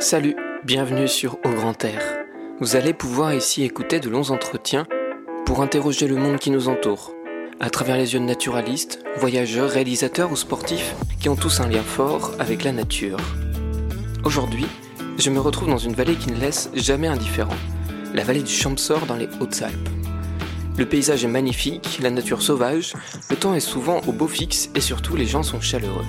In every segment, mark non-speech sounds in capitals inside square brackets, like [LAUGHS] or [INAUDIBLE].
Salut, bienvenue sur Au Grand Air. Vous allez pouvoir ici écouter de longs entretiens pour interroger le monde qui nous entoure, à travers les yeux de naturalistes, voyageurs, réalisateurs ou sportifs qui ont tous un lien fort avec la nature. Aujourd'hui, je me retrouve dans une vallée qui ne laisse jamais indifférent, la vallée du Champsor dans les Hautes-Alpes. Le paysage est magnifique, la nature sauvage, le temps est souvent au beau fixe et surtout les gens sont chaleureux.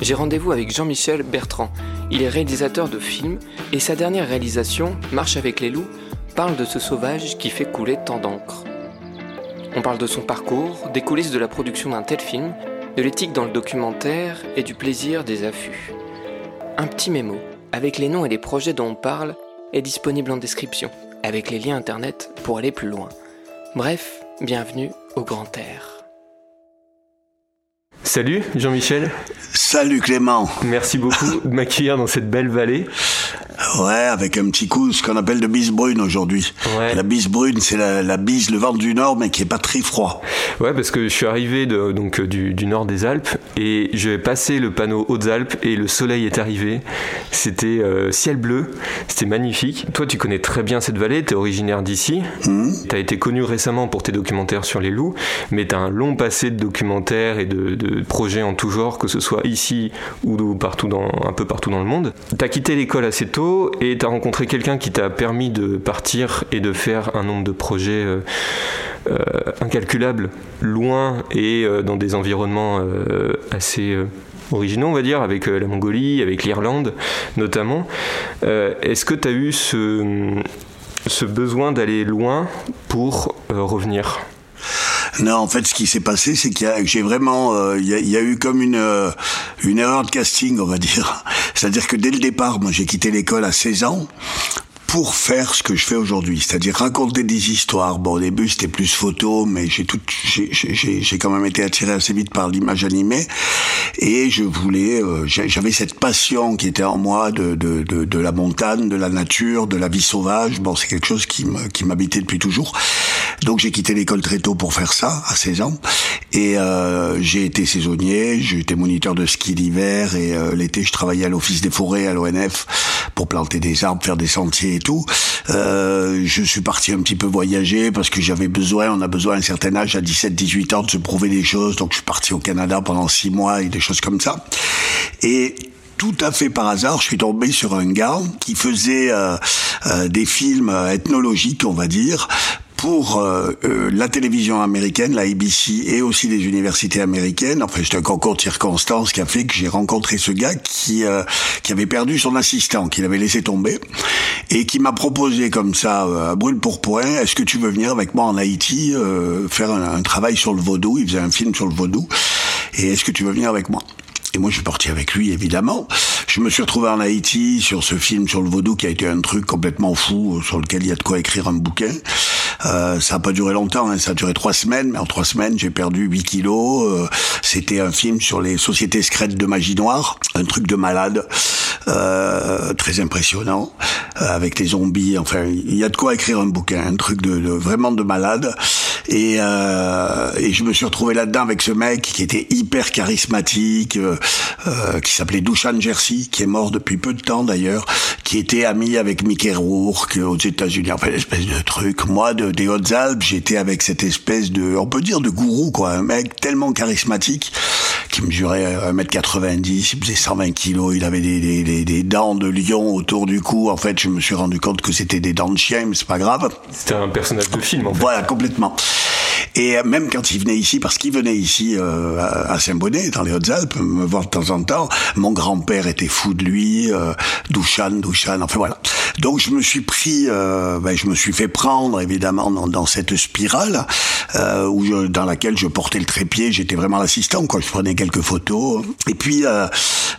J'ai rendez-vous avec Jean-Michel Bertrand. Il est réalisateur de films et sa dernière réalisation, Marche avec les loups, parle de ce sauvage qui fait couler tant d'encre. On parle de son parcours, des coulisses de la production d'un tel film, de l'éthique dans le documentaire et du plaisir des affûts. Un petit mémo, avec les noms et les projets dont on parle, est disponible en description, avec les liens internet pour aller plus loin. Bref, bienvenue au Grand Air. Salut Jean-Michel. Salut Clément. Merci beaucoup de m'accueillir dans cette belle vallée. Ouais, avec un petit coup, ce qu'on appelle de bise brune aujourd'hui. La bise brune, c'est la, bise, le vent du nord, mais qui est pas très froid. Ouais, parce que je suis arrivé de, donc du, nord des Alpes et j'ai passé le panneau Hautes-Alpes et le soleil est arrivé. C'était euh, ciel bleu, c'était magnifique. Toi, tu connais très bien cette vallée, tu es originaire d'ici. Mmh. Tu as été connu récemment pour tes documentaires sur les loups, mais tu as un long passé de documentaires et de, de, projets en tout genre, que ce soit ici ou partout dans, un peu partout dans le monde. Tu as quitté l'école assez tôt et tu as rencontré quelqu'un qui t'a permis de partir et de faire un nombre de projets euh, euh, incalculables, loin et euh, dans des environnements assez originaux, on va dire, avec la Mongolie, avec l'Irlande notamment. Est-ce que tu as eu ce, ce besoin d'aller loin pour revenir? Non, en fait, ce qui s'est passé, c'est qu'il y a, j'ai vraiment, euh, eu comme une euh, une erreur de casting, on va dire. [LAUGHS] C'est-à-dire que dès le départ, moi, j'ai quitté l'école à 16 ans pour faire ce que je fais aujourd'hui, c'est-à-dire raconter des histoires. Bon, au début, c'était plus photo, mais j'ai tout, j'ai quand même été attiré assez vite par l'image animée, et je voulais, euh, j'avais cette passion qui était en moi de, de, de, de, la montagne, de la nature, de la vie sauvage. Bon, c'est quelque chose qui m'habitait depuis toujours. Donc j'ai quitté l'école très tôt pour faire ça, à 16 ans. Et euh, j'ai été saisonnier, j'ai été moniteur de ski d'hiver et euh, l'été je travaillais à l'office des forêts à l'ONF pour planter des arbres, faire des sentiers Euh, je suis parti un petit peu voyager parce que j'avais besoin, on a besoin à un certain âge, à 17-18 ans, de se prouver des choses. Donc je suis parti au Canada pendant six mois et des choses comme ça. Et tout à fait par hasard, je suis tombé sur un gars qui faisait euh, euh, des films ethnologiques, on va dire, pour euh, euh, la télévision américaine, la ABC et aussi les universités américaines. Enfin, c'est un concours de circonstances qui a fait que j'ai rencontré ce gars qui euh, qui avait perdu son assistant, qu'il avait laissé tomber, et qui m'a proposé comme ça, à brûle pour point, est-ce que tu veux venir avec moi en Haïti faire un, un travail sur le vaudou? Il faisait un film sur le vaudou, et est-ce que tu veux venir avec moi? Et moi, je suis parti avec lui, évidemment. Je me suis retrouvé en Haïti sur ce film sur le vaudou qui a été un truc complètement fou, sur lequel il y a de quoi écrire un bouquin. Euh, ça n'a pas duré longtemps, hein, ça a duré trois semaines, mais en trois semaines, j'ai perdu 8 kilos. Euh, C'était un film sur les sociétés secrètes de magie noire, un truc de malade, euh, très impressionnant, euh, avec les zombies. Enfin, il y a de quoi écrire un bouquin, un truc de, de vraiment de malade. Et, et je me suis retrouvé là-dedans avec ce mec qui était hyper charismatique, qui s'appelait Dushan Jersey, qui est mort depuis peu de temps d'ailleurs, qui était ami avec Mickey Rourke aux États-Unis. Enfin, l'espèce de truc. Moi, des Hautes-Alpes, j'étais avec cette espèce de, on peut dire de gourou, quoi. Un mec tellement charismatique qui mesurait 1m90, il faisait 120 kilos, il avait des, des, des, dents de lion autour du cou. En fait, je me suis rendu compte que c'était des dents de chien, mais c'est pas grave. C'était un personnage de film, en fait. Voilà, complètement. Et même quand il venait ici, parce qu'il venait ici euh, à Saint-Bonnet, dans les Hautes-Alpes, me voir de temps en temps, mon grand-père était fou de lui, euh, Douchan, Douchan, enfin voilà. Donc je me suis pris, euh, ben, je me suis fait prendre évidemment dans, dans cette spirale euh, où je, dans laquelle je portais le trépied, j'étais vraiment l'assistant, quoi. Je prenais quelques photos. Et puis euh,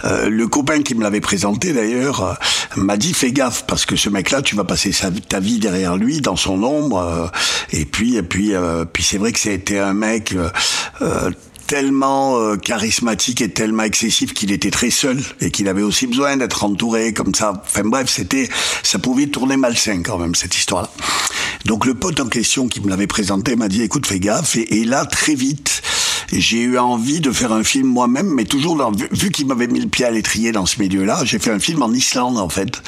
euh le copain qui me l'avait présenté d'ailleurs euh, m'a dit fais gaffe parce que ce mec-là, tu vas passer sa, ta vie derrière lui, dans son ombre. et puis, et puis, puis c'est que c'était un mec tellement euh, charismatique et tellement excessif qu'il était très seul et qu'il avait aussi besoin d'être entouré comme ça. Enfin bref, c'était, ça pouvait tourner malsain quand même cette histoire-là. Donc le pote en question qui me l'avait présenté m'a dit écoute fais gaffe et, et là très vite j'ai eu envie de faire un film moi-même, mais toujours dans, vu, vu qu'il m'avait mis le pied à l'étrier dans ce milieu-là, j'ai fait un film en Islande en fait.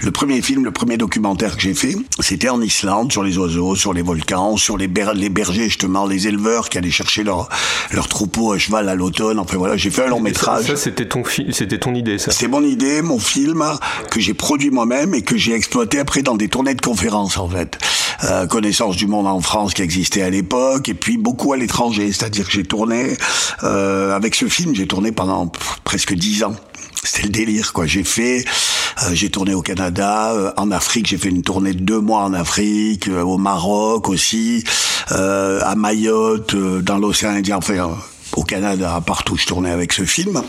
Le premier film, le premier documentaire que j'ai fait, c'était en Islande, sur les oiseaux, sur les volcans, sur les, les bergers justement, les éleveurs qui allaient chercher leur, leur troupeau à cheval à l'automne. Enfin voilà, j'ai fait un long métrage. Ça, c'était ton, c'était ton idée, ça C'est mon idée, mon film que j'ai produit moi-même et que j'ai exploité après dans des tournées de conférences en fait. Euh, connaissance du monde en France qui existait à l'époque et puis beaucoup à l'étranger. C'est-à-dire que j'ai tourné euh, avec ce film, j'ai tourné pendant presque dix ans. C'était le délire, quoi. J'ai fait, euh, j'ai tourné au Canada, euh, en Afrique, j'ai fait une tournée de deux mois en Afrique, euh, au Maroc aussi, à Mayotte, dans l'océan Indien, enfin, au Canada, partout, je tournais avec ce film.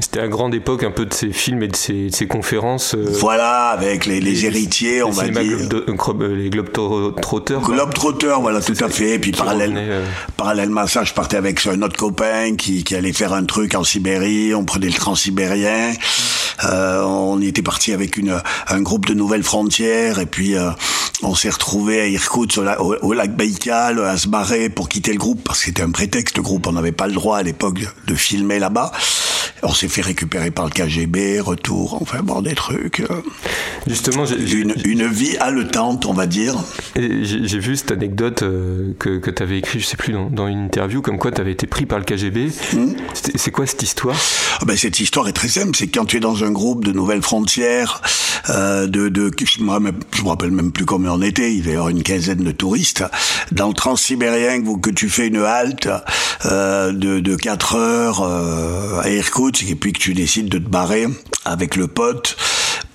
C'était à grande époque un peu de ces films et de ces, ces conférences. Euh, voilà, avec les, les, héritiers, on va dire. Euh, les Globetrotters. Globetrotters, voilà, tout à fait. Et puis parallèle, euh... parallèlement à ça, je partais avec un autre copain qui, qui allait faire un truc en Sibérie. On prenait le transsibérien. Euh, on était parti avec une, un groupe de nouvelles frontières. Et puis, on s'est retrouvé à Irkoutsk, au, au, lac Baïkal, à se barrer pour quitter le groupe, parce que c'était un prétexte, le groupe. On n'avait pas le droit à l'époque de filmer là-bas. On s'est fait récupérer par le KGB, retour, enfin bon, des trucs. Euh, Justement, une, une, vie haletante, on va dire. J'ai vu cette anecdote euh, que, que tu avais écrite, je sais plus, dans, dans, une interview, comme quoi tu avais été pris par le KGB. Hmm. C'est quoi cette histoire? Oh ben, Cette histoire est très simple, c'est quand tu es dans un groupe de nouvelles frontières, euh, de, de, je me rappelle même plus combien on était, il y avait une quinzaine de touristes, dans le transsibérien que, que tu fais une halte euh, de, de 4 heures euh, à Irkoutsk, puis que tu décides de te barrer avec le pote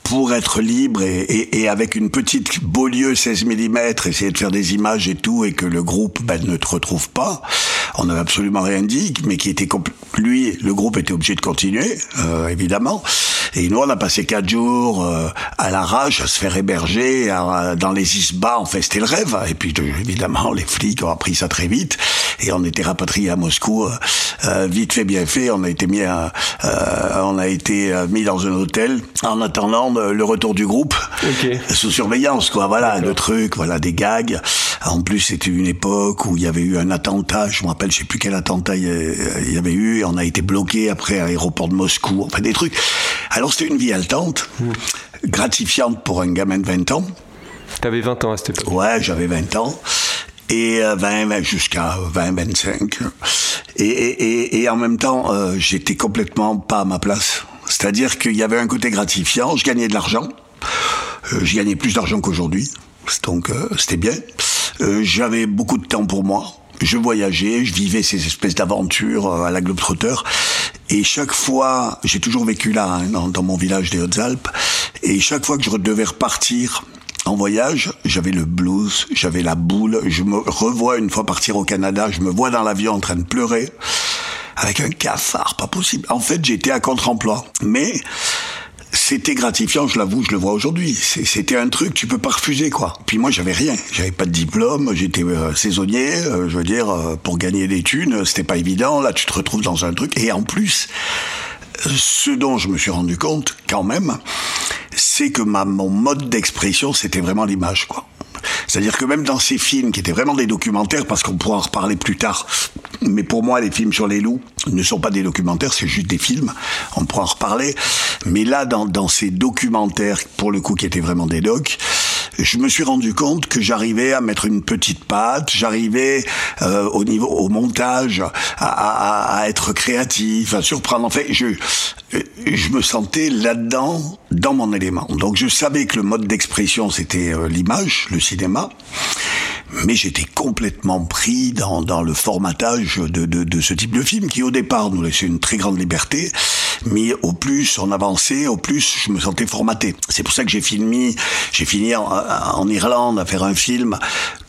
pour être libre et, et, et, avec une petite Beaulieu 16 mm, essayer de faire des images et tout, et que le groupe ben, ne te retrouve pas. On n'avait absolument rien dit, mais qui était lui, le groupe était obligé de continuer, euh, évidemment. Et nous, on a passé quatre jours euh, à l'arrache, à se faire héberger à, dans les isbas. En fait, c'était le rêve. Et puis, évidemment, les flics ont appris ça très vite. Et on était rapatriés à Moscou, euh, vite fait, bien fait. On a été mis, à, euh, on a été mis dans un hôtel en attendant le retour du groupe, okay. sous surveillance, quoi. Voilà, le truc, voilà, des gags. En plus, c'était une époque où il y avait eu un attentat. Je me rappelle, je sais plus quel attentat il y avait eu. Et on a été bloqué après à l'aéroport de Moscou. Enfin, des trucs. Alors c'était une vie haletante, mmh. gratifiante pour un gamin de 20 ans. T'avais 20 ans à cette époque Ouais, j'avais 20 ans. Et 20, euh, jusqu'à 20, 25. Et, et, et, en même temps, euh, j'étais complètement pas à ma place. C'est-à-dire qu'il y avait un côté gratifiant, je gagnais de l'argent. Euh, je gagnais plus d'argent qu'aujourd'hui. Donc euh, c'était bien. Euh, j'avais beaucoup de temps pour moi. Je voyageais, je vivais ces espèces d'aventures à la Globetrotter. Et chaque fois, j'ai toujours vécu là, hein, dans, dans, mon village des Hautes-Alpes, et chaque fois que je devais repartir en voyage, j'avais le blues, j'avais la boule, je me revois une fois partir au Canada, je me vois dans l'avion en train de pleurer, avec un cafard, pas possible. En fait, j'étais à contre-emploi. Mais c'était gratifiant, je l'avoue, je le vois aujourd'hui. C'était un truc, tu peux pas refuser, quoi. Puis moi, j'avais rien. J'avais pas de diplôme, j'étais euh, saisonnier, euh, je veux dire, euh, pour gagner des thunes, c'était pas évident. Là, tu te retrouves dans un truc. Et en plus, ce dont je me suis rendu compte, quand même, c'est que ma, mon mode d'expression, c'était vraiment l'image, quoi. C'est-à-dire que même dans ces films qui étaient vraiment des documentaires, parce qu'on pourra en reparler plus tard, mais pour moi, les films sur les loups ne sont pas des documentaires, c'est juste des films. On pourra en reparler. Mais là, dans, dans ces documentaires, pour le coup, qui étaient vraiment des docs, je me suis rendu compte que j'arrivais à mettre une petite patte, j'arrivais euh, au niveau au montage à, à, à, être créatif, à surprendre. En fait, je je me sentais là-dedans, dans mon élément. Donc je savais que le mode d'expression c'était euh, l'image, le cinéma mais j'étais complètement pris dans, dans le formatage de, de, de, ce type de film qui au départ nous laissait une très grande liberté, mais au plus on avançait, au plus je me sentais formaté. C'est pour ça que j'ai filmé, j'ai fini en, Irlande à faire un film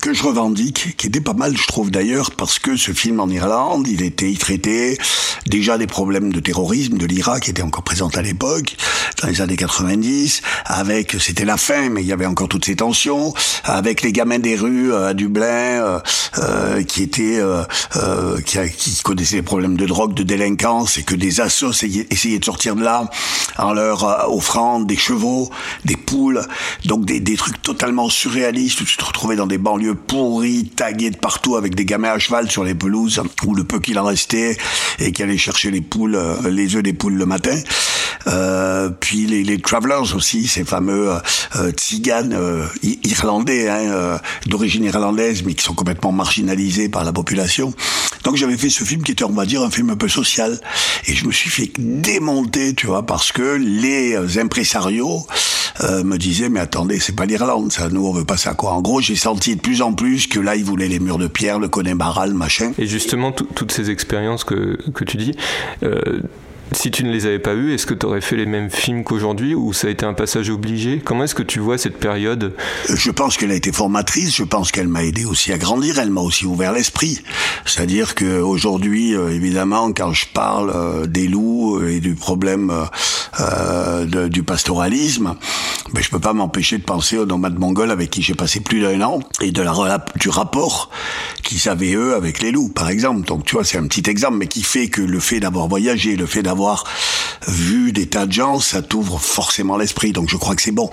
que je revendique, qui était pas mal je trouve d'ailleurs, parce que ce film en Irlande, il était, il traitait déjà des problèmes de terrorisme de l'Irak qui était encore présent à l'époque, dans les années 90, avec, c'était la fin, mais il y avait encore toutes ces tensions, avec les gamins des rues euh, à Dublin, euh, euh, qui étaient, qui, qui, connaissaient les problèmes de drogue, de délinquance, et que des assos essayaient, de sortir de là en leur offrant des chevaux, des poules, donc des, trucs totalement surréalistes, où tu te retrouvais dans des banlieues pourries, taguées de partout, avec des gamins à cheval sur les pelouses, ou le peu qu'il en restait, et qui allaient chercher les poules, les œufs des poules le matin. Euh, puis les, les, Travelers aussi, ces fameux euh, euh tziganes euh, irlandais, hein, euh, d'origine irlandaise, mais qui sont complètement marginalisés par la population. Donc j'avais fait ce film qui était, on va dire, un film un peu social. Et je me suis fait démonter, tu vois, parce que les impresarios me disaient, mais attendez, c'est pas l'Irlande, ça, nous on veut pas ça, quoi. En gros, j'ai senti de plus en plus que là, ils voulaient les murs de pierre, le Connemara, le machin. Et justement, toutes ces expériences que, que tu dis, si tu ne les avais pas eues, est-ce que tu aurais fait les mêmes films qu'aujourd'hui ou ça a été un passage obligé? Comment est-ce que tu vois cette période? Je pense qu'elle a été formatrice, je pense qu'elle m'a aidé aussi à grandir, elle m'a aussi ouvert l'esprit. C'est-à-dire qu'aujourd'hui, euh, évidemment, quand je parle euh, des loups et du problème euh, du pastoralisme, ben, je peux pas m'empêcher de penser aux nomades mongols avec qui j'ai passé plus d'un an et de la, du rapport qu'ils avaient eux avec les loups, par exemple. Donc tu vois, c'est un petit exemple, mais qui fait que le fait d'avoir voyagé, le fait d'avoir avoir vu des tas de gens, ça t'ouvre forcément l'esprit. Donc je crois que c'est bon.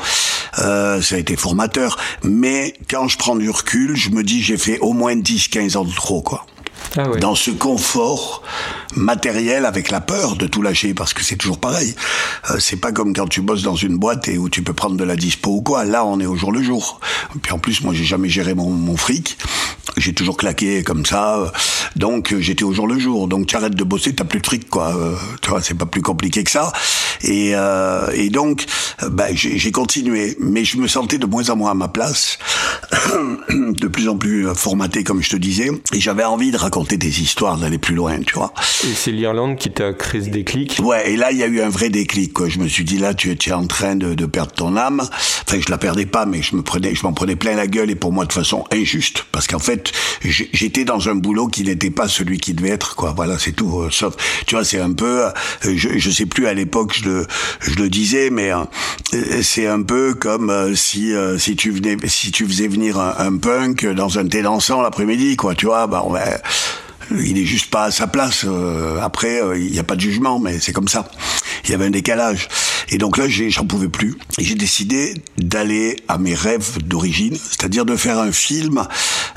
Euh, ça a été formateur. Mais quand je prends du recul, je me dis j'ai fait au moins 10-15 ans de trop, quoi. Ah dans ce confort matériel avec la peur de tout lâcher parce que c'est toujours pareil. Euh, c'est pas comme quand tu bosses dans une boîte et où tu peux prendre de la dispo ou quoi. Là, on est au jour le jour. Puis en plus, moi, j'ai jamais géré mon, fric. J'ai toujours claqué comme ça. Donc, euh, j'étais au jour le jour. Donc, tu arrêtes de bosser, t'as plus de fric, quoi. Euh, tu vois, c'est pas plus compliqué que ça. Et, et donc, bah, j'ai continué. Mais je me sentais de moins en moins à ma place. [COUGHS] de plus en plus formaté, comme je te disais. Et j'avais envie de des histoires, d'aller plus loin, tu vois. Et c'est l'Irlande qui t'a créé ce déclic? Ouais, et là, il y a eu un vrai déclic, quoi. Je me suis dit, là, tu es en train de, de perdre ton âme. Enfin, je la perdais pas, mais je me prenais, je m'en prenais plein la gueule, et pour moi, de façon injuste. Parce qu'en fait, j'étais dans un boulot qui n'était pas celui qui devait être, quoi. Voilà, c'est tout. Euh, sauf, tu vois, c'est un peu, euh, je, je sais plus à l'époque, je le, je le disais, mais euh, c'est un peu comme si, si tu venais, si tu faisais venir un, un punk dans un thé dansant l'après-midi, quoi. Tu vois, bah, on va, il est juste pas à sa place. Euh, après, euh, il n'y a pas de jugement, mais c'est comme ça. Il y avait un décalage. Et donc là, j'en pouvais plus. J'ai décidé d'aller à mes rêves d'origine, c'est-à-dire de faire un film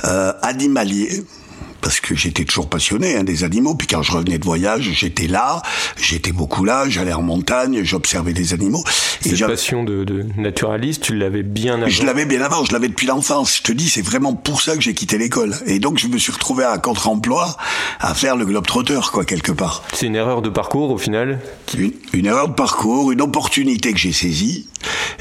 euh, animalier parce que j'étais toujours passionné hein, des animaux. Puis quand je revenais de voyage, j'étais là, j'étais beaucoup là, j'allais en montagne, j'observais des animaux. Et Cette passion de, de, naturaliste, tu l'avais bien avant Je l'avais bien avant, je l'avais depuis l'enfance. Je te dis, c'est vraiment pour ça que j'ai quitté l'école. Et donc je me suis retrouvé à contre-emploi à faire le globe trotteur, quoi, quelque part. C'est une erreur de parcours au final une, une erreur de parcours, une opportunité que j'ai saisie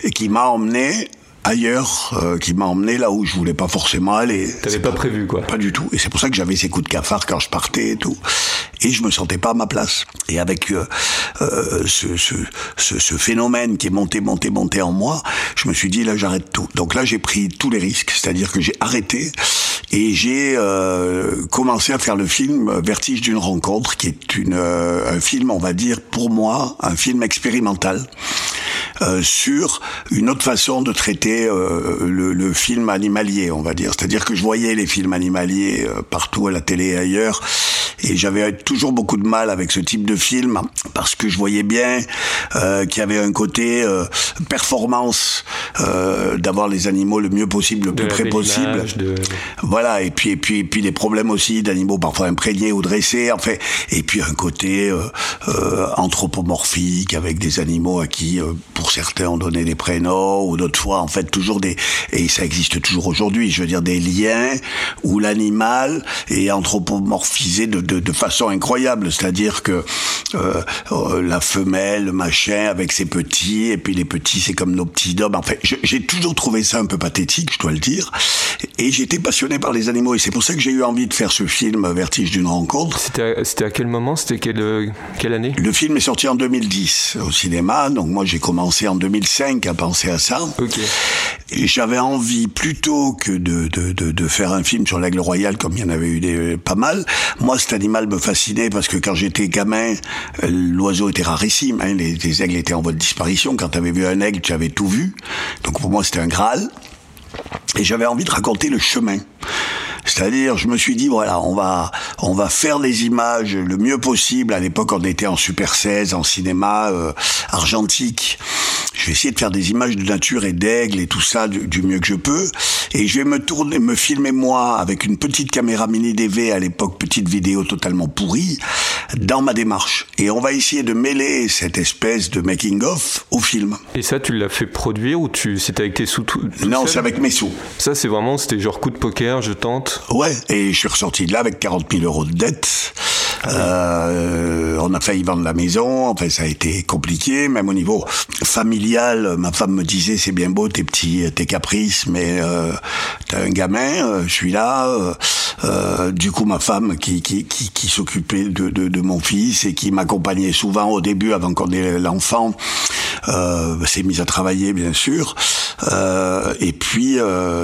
et qui m'a emmené ailleurs euh, qui m'a emmené là où je voulais pas forcément aller. T'avais pas, prévu quoi Pas du tout. Et c'est pour ça que j'avais ces coups de cafard quand je partais et tout. Et je me sentais pas à ma place. Et avec euh, euh, ce, ce, ce, ce, phénomène qui est monté, monté, monté en moi, je me suis dit là j'arrête tout. Donc là j'ai pris tous les risques, c'est-à-dire que j'ai arrêté et j'ai euh, commencé à faire le film Vertige d'une rencontre, qui est une, un film, on va dire pour moi, un film expérimental euh, sur une autre façon de traiter euh, le, le, film animalier, on va dire. C'est-à-dire que je voyais les films animaliers euh, partout à la télé et ailleurs, et j'avais toujours beaucoup de mal avec ce type de film parce que je voyais bien qu'il y avait un côté performance d'avoir les animaux le mieux possible, le plus près possible. Voilà, et puis et puis et puis des problèmes aussi d'animaux parfois imprégnés ou dressés, en fait, et puis un côté anthropomorphique avec des animaux à qui pour certains ont donné des prénoms, ou d'autres fois, en fait, toujours des, et ça existe toujours aujourd'hui, je veux dire, des liens où l'animal est anthropomorphisé de, de, de façon incroyable. C'est-à-dire que euh, euh, la femelle, machin, avec ses petits, et puis les petits, c'est comme nos petits hommes. En fait, j'ai toujours trouvé ça un peu pathétique, je dois le dire. Et j'étais passionné par les animaux, et c'est pour ça que j'ai eu envie de faire ce film, Vertige d'une rencontre. C'était à, à, quel moment? C'était quelle, quelle année? Le film est sorti en 2010 au cinéma, donc moi j'ai commencé en 2005 à penser à ça. j'avais envie plutôt que de, de, de, de faire un film sur l'aigle royal comme il y en avait eu des, pas mal. Moi, cet animal me fascinait parce que quand j'étais gamin, l'oiseau était rarissime. Hein, les, les, aigles étaient en voie de disparition. Quand tu avais vu un aigle, tu avais tout vu. Donc pour moi, c'était un Graal. Et j'avais envie de raconter le chemin. C'est-à-dire, je me suis dit, voilà, on va, on va faire des images le mieux possible. À l'époque, on était en Super 16, en cinéma euh, argentique. Je vais essayer de faire des images de nature et d'aigle et tout ça du, du, mieux que je peux. Et je vais me tourner, me filmer moi avec une petite caméra mini DV à l'époque, petite vidéo totalement pourrie, dans ma démarche. Et on va essayer de mêler cette espèce de making of au film. Et ça, tu l'as fait produire ou tu, c'était avec tes sous tout, Non, c'est avec mes sous. Ça, c'est vraiment, c'était genre coup de poker, je tente. Ouais, et je suis ressorti de là avec 40 000 euros de dette. Euh, on a failli vendre la maison, enfin ça a été compliqué, même au niveau familial, ma femme me disait c'est bien beau tes petits tes caprices, mais euh, t'as un gamin, euh, je suis là. Euh, euh, du coup, ma femme qui qui, qui, qui s'occupait de, de, de, mon fils et qui m'accompagnait souvent au début avant qu'on ait l'enfant, s'est mise à travailler bien sûr. et puis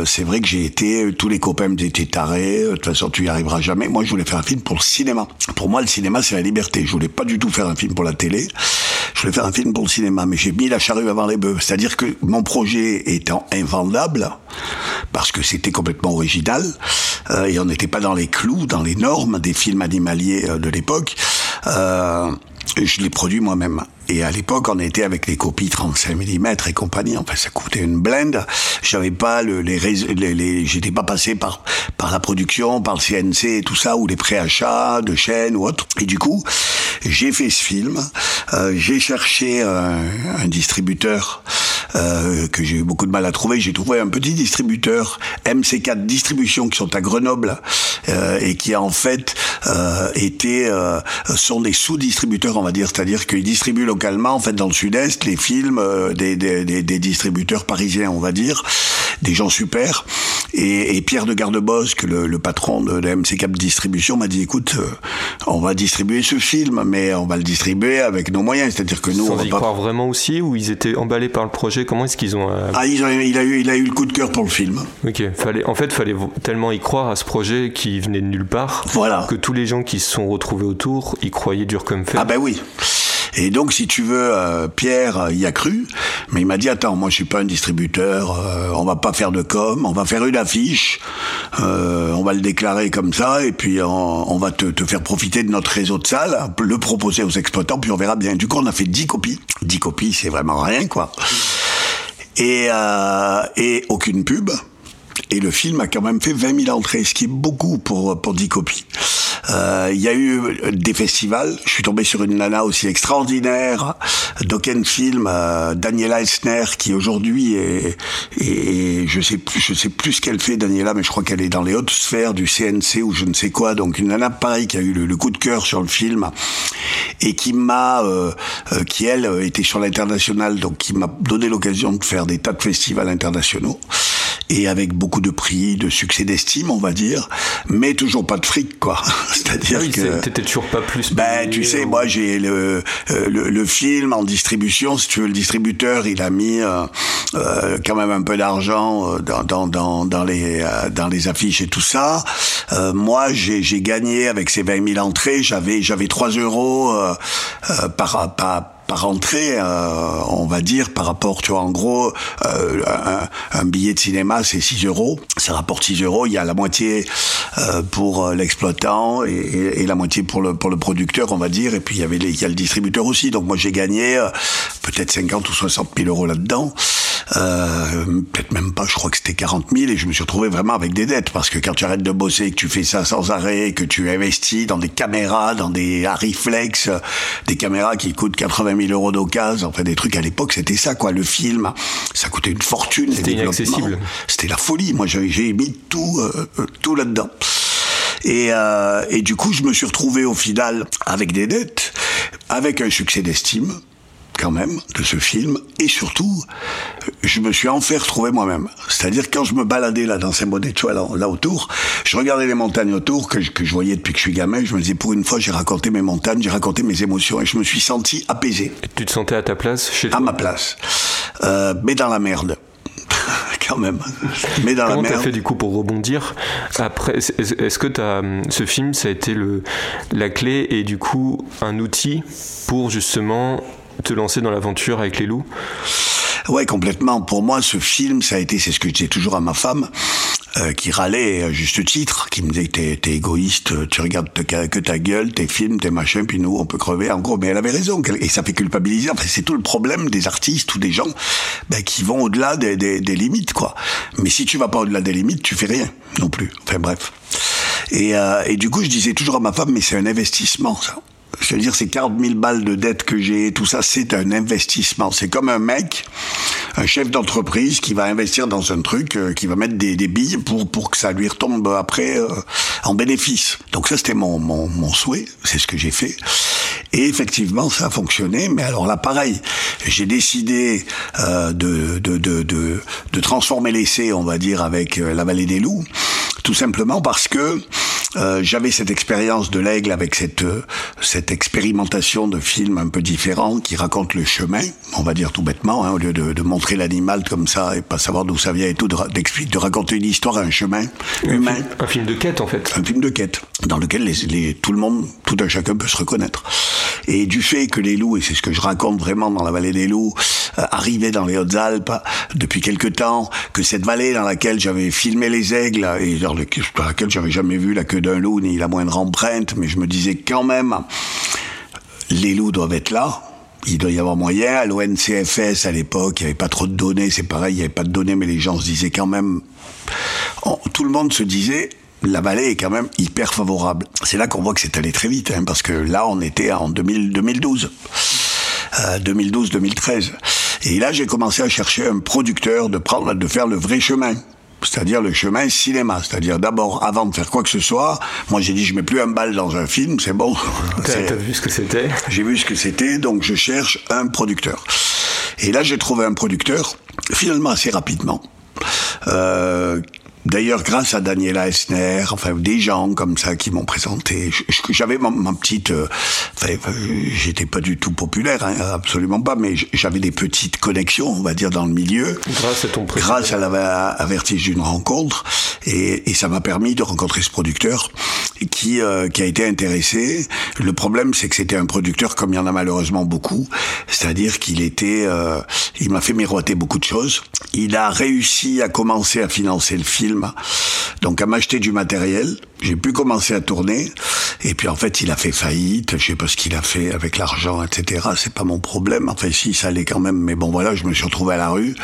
c'est vrai que j'ai été, tous les copains me disaient taré, de toute façon tu y arriveras jamais. Moi, je voulais faire un film pour le cinéma. Moi, le cinéma, c'est la liberté. Je voulais pas du tout faire un film pour la télé. Je voulais faire un film pour le cinéma, mais j'ai mis la charrue avant les bœufs. C'est-à-dire que mon projet étant invendable, parce que c'était complètement original, euh, et on n'était pas dans les clous, dans les normes des films animaliers euh, de l'époque, euh, je l'ai produit moi-même. Et à l'époque, on était avec les copies 35 mm et compagnie. Enfin, ça coûtait une blende. J'avais pas le, les, les, les j'étais pas passé par par la production, par le CNC et tout ça, ou les préachats de chaînes ou autre. Et du coup, j'ai fait ce film. Euh, j'ai cherché un, un distributeur euh, que j'ai eu beaucoup de mal à trouver. J'ai trouvé un petit distributeur MC4 Distribution qui sont à Grenoble euh, et qui en fait euh, étaient euh, sont des sous-distributeurs, on va dire, c'est-à-dire qu'ils distribuent localement, en fait, dans le Sud-Est, les films des, des, des, des, distributeurs parisiens, on va dire, des gens super. Et, et Pierre de Gardebosque, le, le patron de, de MC4 Distribution, m'a dit écoute, on va distribuer ce film, mais on va le distribuer avec nos moyens, c'est-à-dire que nous, Sans on va y pas croire vraiment aussi ou ils étaient emballés par le projet Comment est-ce qu'ils ont euh... ah, il a, il a, eu, il a eu le coup de cœur pour le film. Ok, fallait, en fait, fallait tellement y croire à ce projet qui venait de nulle part voilà. que tous les gens qui se sont retrouvés autour y croyaient dur comme fer. Ah ben oui. Et donc, si tu veux, euh, Pierre y a cru, mais il m'a dit attends, moi je suis pas un distributeur, euh, on va pas faire de com, on va faire une affiche, euh, on va le déclarer comme ça, et puis on, on va te, te, faire profiter de notre réseau de salles, le proposer aux exploitants, puis on verra bien. Du coup, on a fait 10 copies. 10 copies, c'est vraiment rien, quoi. Et, euh, et aucune pub. Et le film a quand même fait 20 000 entrées, ce qui est beaucoup pour, pour 10 copies. Euh, il y a eu des festivals. Je suis tombé sur une nana aussi extraordinaire, d'Oken Film, euh, Daniela Elsner, qui aujourd'hui est, est, je sais plus, je sais plus ce qu'elle fait, Daniela, mais je crois qu'elle est dans les hautes sphères du CNC ou je ne sais quoi. Donc une nana pareil qui a eu le, coup de cœur sur le film et qui m'a, euh, qui elle était sur l'international, donc qui m'a donné l'occasion de faire des tas de festivals internationaux et avec beaucoup de prix, de succès d'estime, on va dire, mais toujours pas de fric, quoi. [LAUGHS] C'est-à-dire ah oui, que t'étais toujours pas plus. Ben, tu sais, moi j'ai le, le, le film en distribution. Si tu veux, le distributeur, il a mis euh, euh, quand même un peu d'argent dans, dans, dans, dans les euh, dans les affiches et tout ça. Euh, moi, j'ai gagné avec ces 20 000 entrées. J'avais j'avais 3 euros par par par entrée, euh, on va dire, par rapport, tu vois, en gros, euh, un, billet de cinéma, c'est 6 euros. Ça rapporte 6 euros. Il y a la moitié euh, pour l'exploitant et, et, et, la moitié pour le, pour le producteur, on va dire. Et puis, il y avait les, il y a le distributeur aussi. Donc, moi, j'ai gagné euh, peut-être 50 ou 60 000 euros là-dedans. Euh, peut-être même pas, je crois que c'était 40 000 et je me suis retrouvé vraiment avec des dettes parce que quand tu arrêtes de bosser, que tu fais ça sans arrêt, que tu investis dans des caméras, dans des Ariflex, des caméras qui coûtent 80 000 euros d'occasion, enfin des trucs à l'époque, c'était ça quoi. Le film, ça coûtait une fortune. C'était inaccessible. C'était la folie. Moi, j'ai mis tout, euh, tout là-dedans. Et, euh, et du coup, je me suis retrouvé au final avec des dettes, avec un succès d'estime quand même de ce film et surtout je me suis enfin retrouvé moi-même. C'est-à-dire quand je me baladais là dans Saint-Bonnet de là, là autour je regardais les montagnes autour que je, que je voyais depuis que je suis gamin. Je me disais pour une fois j'ai raconté mes montagnes j'ai raconté mes émotions et je me suis senti apaisé. Et tu te sentais à ta place chez toi à ma place. Euh, mais dans la merde. [LAUGHS] Quand même. Mais dans Comment la merde. fait du coup pour rebondir après Est-ce que t'as, ce film, ça a été le, la clé et du coup un outil pour justement te lancer dans l'aventure avec les loups? Ouais, complètement. Pour moi, ce film, ça a été, c'est ce que je disais toujours à ma femme, euh, qui râlait à juste titre, qui me disait t'es, égoïste, tu regardes que ta gueule, tes films, tes machins, puis nous, on peut crever. En gros, mais elle avait raison. Et ça fait culpabiliser. Enfin, c'est tout le problème des artistes ou des gens ben, qui vont au-delà des, des, des limites, quoi. Mais si tu vas pas au-delà des limites, tu fais rien non plus. Enfin, bref. Et, euh, et du coup, je disais toujours à ma femme, mais c'est un investissement, ça. Je veux dire, ces 40 000 balles de dette que j'ai, tout ça, c'est un investissement. C'est comme un mec, un chef d'entreprise qui va investir dans un truc, euh, qui va mettre des, des billes pour, pour que ça lui retombe après euh, en bénéfice. Donc ça, c'était mon, mon, mon souhait, c'est ce que j'ai fait. Et effectivement, ça a fonctionné. Mais alors là, pareil, j'ai décidé euh, de, de, de, de, de transformer l'essai, on va dire, avec euh, La Vallée des Loups, tout simplement parce que euh, j'avais cette expérience de l'aigle avec cette euh, cette expérimentation de films un peu différents qui racontent le chemin, on va dire tout bêtement, hein, au lieu de, de montrer l'animal comme ça et pas savoir d'où ça vient et tout, de, de raconter une histoire, un chemin humain, Un film de quête en fait. un film de quête dans lequel les, les- tout le monde, tout un chacun peut se reconnaître. Et du fait que les loups, et c'est ce que je raconte vraiment dans la vallée des loups, euh, arrivaient dans les Hautes-Alpes depuis quelque temps, que cette vallée dans laquelle j'avais filmé les aigles et dans, le- dans laquelle j'avais jamais vu la queue d'un loup ni la moindre empreinte, mais je me disais quand même, les loups doivent être là. Il doit y avoir moyen. À l'ONCFS, à l'époque, il n'y avait pas trop de données. C'est pareil, il n'y avait pas de données, mais les gens se disaient quand même. tout le monde se disait. La vallée est quand même hyper favorable. C'est là qu'on voit que c'est allé très vite, hein, parce que là, on était en 2000 2012. Euh, 2012-2013. Et là, j'ai commencé à chercher un producteur de faire le vrai chemin. C'est-à-dire le chemin cinéma. C'est-à-dire d'abord, avant de faire quoi que ce soit, moi j'ai dit je mets plus un bal dans un film, c'est bon. T'as vu ce que c'était? J'ai vu ce que c'était, donc je cherche un producteur. Et là, j'ai trouvé un producteur, finalement assez rapidement. Euh, D'ailleurs, grâce à Daniela Esner, enfin des gens comme ça qui m'ont présenté, j'avais ma, ma petite, euh, enfin, euh, j'étais pas du tout populaire, hein, absolument pas, mais j'avais des petites connexions, on va dire, dans le milieu. Grâce à ton précédent. Grâce à la à Vertige d'une rencontre, et, et ça m'a permis de rencontrer ce producteur qui euh, qui a été intéressé. Le problème, c'est que c'était un producteur comme il y en a malheureusement beaucoup, c'est-à-dire qu'il était, euh, il m'a fait miroiter beaucoup de choses. Il a réussi à commencer à financer le film, donc à m'acheter du matériel. J'ai pu commencer à tourner, et puis en fait, il a fait faillite. Je sais pas ce qu'il a fait avec l'argent, etc. C'est pas mon problème. Enfin, si, ça allait quand même. Mais bon, voilà, je me suis retrouvé à la rue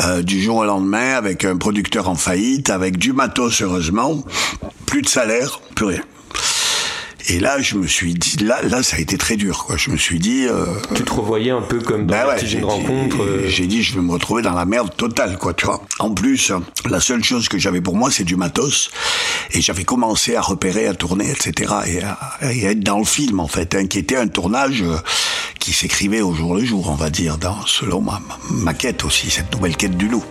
euh, du jour au lendemain avec un producteur en faillite, avec du matos heureusement, plus de salaire, plus rien. Et là, je me suis dit, là, là, ça a été très dur. Quoi. Je me suis dit, euh, Tu te revoyais un peu comme dans la ouais, une rencontre. euh, J'ai dit, je vais me retrouver dans la merde totale, quoi, tu vois. En plus, la seule chose que j'avais pour moi, c'est du matos. Et j'avais commencé à repérer, à tourner, etc. Et à, et à être dans le film, en fait, hein, qui était un tournage euh, qui s'écrivait au jour le jour, on va dire, dans, selon ma, ma quête aussi, cette nouvelle quête du loup.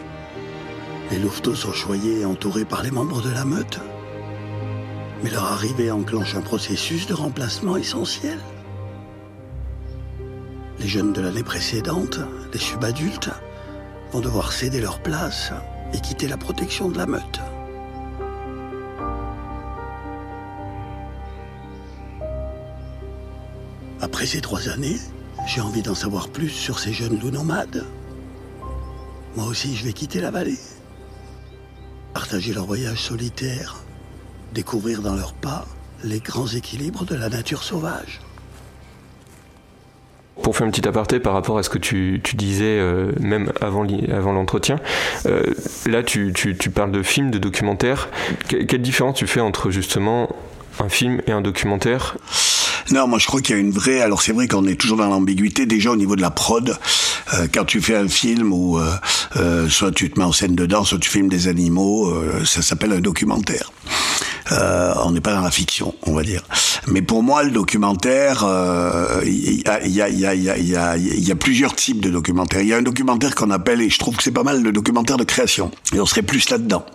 Les louveteaux sont choyés et entourés par les membres de la meute. Mais leur arrivée enclenche un processus de remplacement essentiel. Les jeunes de l'année précédente, les subadultes, vont devoir céder leur place et quitter la protection de la meute. Après ces trois années, j'ai envie d'en savoir plus sur ces jeunes loups nomades. Moi aussi, je vais quitter la vallée. Partager leur voyage solitaire. Découvrir dans leurs pas les grands équilibres de la nature sauvage. Pour faire un petit aparté par rapport à ce que tu, tu disais euh, même avant, l'entretien, euh, là tu, tu, tu parles de film, de documentaire. Que- quelle différence tu fais entre justement un film et un documentaire? Non, moi je crois qu'il y a une vraie. Alors c'est vrai qu'on est toujours dans l'ambiguïté déjà au niveau de la prod. Euh, quand tu fais un film où euh, euh, soit tu te mets en scène dedans, soit tu filmes des animaux, euh, ça s'appelle un documentaire. Euh, on n'est pas dans la fiction, on va dire. Mais pour moi, le documentaire, il y, a, plusieurs types de documentaires. Il y a un documentaire qu'on appelle, et je trouve que c'est pas mal, le documentaire de création. Et on serait plus là-dedans.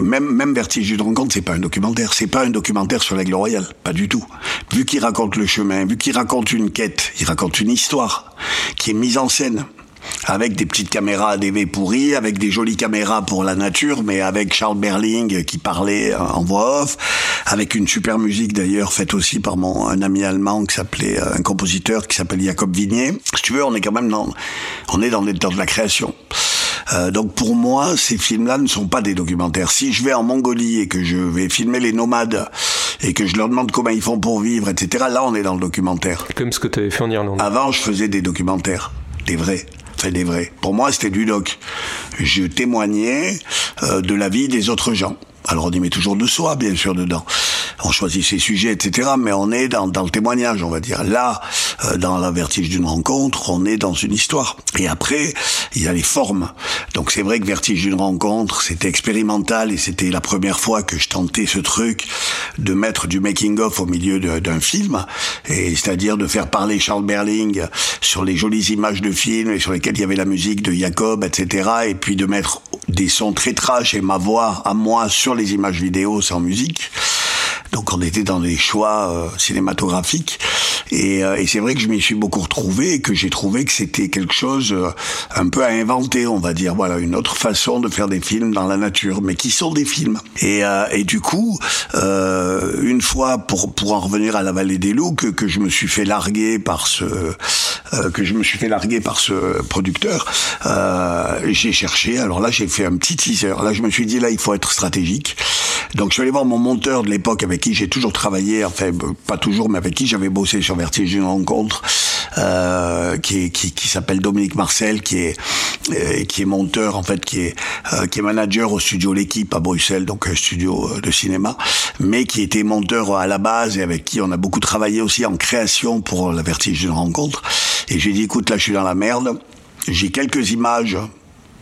Même, Vertige de rencontre, c'est pas un documentaire. C'est pas un documentaire sur l'aigle royal. Pas du tout. Vu qu'il raconte le chemin, vu qu'il raconte une quête, il raconte une histoire qui est mise en scène. Avec des petites caméras ADV pourries, avec des jolies caméras pour la nature, mais avec Charles Berling qui parlait en voix off, avec une super musique d'ailleurs faite aussi par mon un ami allemand qui s'appelait un compositeur qui s'appelle Jacob Vignier. Si tu veux, on est quand même dans on est dans, dans de la création. Euh, donc pour moi, ces films-là ne sont pas des documentaires. Si je vais en Mongolie et que je vais filmer les nomades et que je leur demande comment ils font pour vivre, etc., là on est dans le documentaire. Comme ce que tu avais fait en Irlande. Avant, je faisais des documentaires, des vrais. Enfin, des vrais. Pour moi, c'était du doc. Je témoignais euh, de la vie des autres gens. Alors on y met toujours de soi, bien sûr, dedans on choisit ses sujets, etc. Mais on est dans, dans le témoignage, on va dire. Là, euh, dans la vertige d'une rencontre, on est dans une histoire. Et après, il y a les formes. Donc c'est vrai que vertige d'une rencontre, c'était expérimental et c'était la première fois que je tentais ce truc de mettre du making of au milieu d'un film, et c'est-à-dire de faire parler Charles Berling sur les jolies images de film et sur lesquelles il y avait la musique de Jacob, etc. Et puis de mettre des sons très trash et ma voix à moi sur les images vidéo sans musique. Donc on était dans des choix euh, cinématographiques. Et, euh, et c'est vrai que je m'y suis beaucoup retrouvé et que j'ai trouvé que c'était quelque chose euh, un peu à inventer, on va dire. Voilà, une autre façon de faire des films dans la nature, mais qui sont des films. Et, et du coup, une fois, pour, pour en revenir à la vallée des loups, que, que je me suis fait larguer par ce... que je me suis fait larguer par ce producteur, j'ai cherché. Alors là, j'ai fait un petit teaser. Là, je me suis dit, là, il faut être stratégique. Donc je suis allé voir mon monteur de l'époque avec qui j'ai toujours travaillé, enfin pas toujours, mais avec qui j'avais bossé sur Vertige d'une rencontre, euh, qui, qui, qui s'appelle Dominique Marcel, qui est euh, qui est monteur en fait, qui est euh, qui est manager au studio L'équipe à Bruxelles, donc un studio euh, de cinéma, mais qui était monteur à la base et avec qui on a beaucoup travaillé aussi en création pour la Vertige d'une rencontre. Et j'ai dit écoute là je suis dans la merde, j'ai quelques images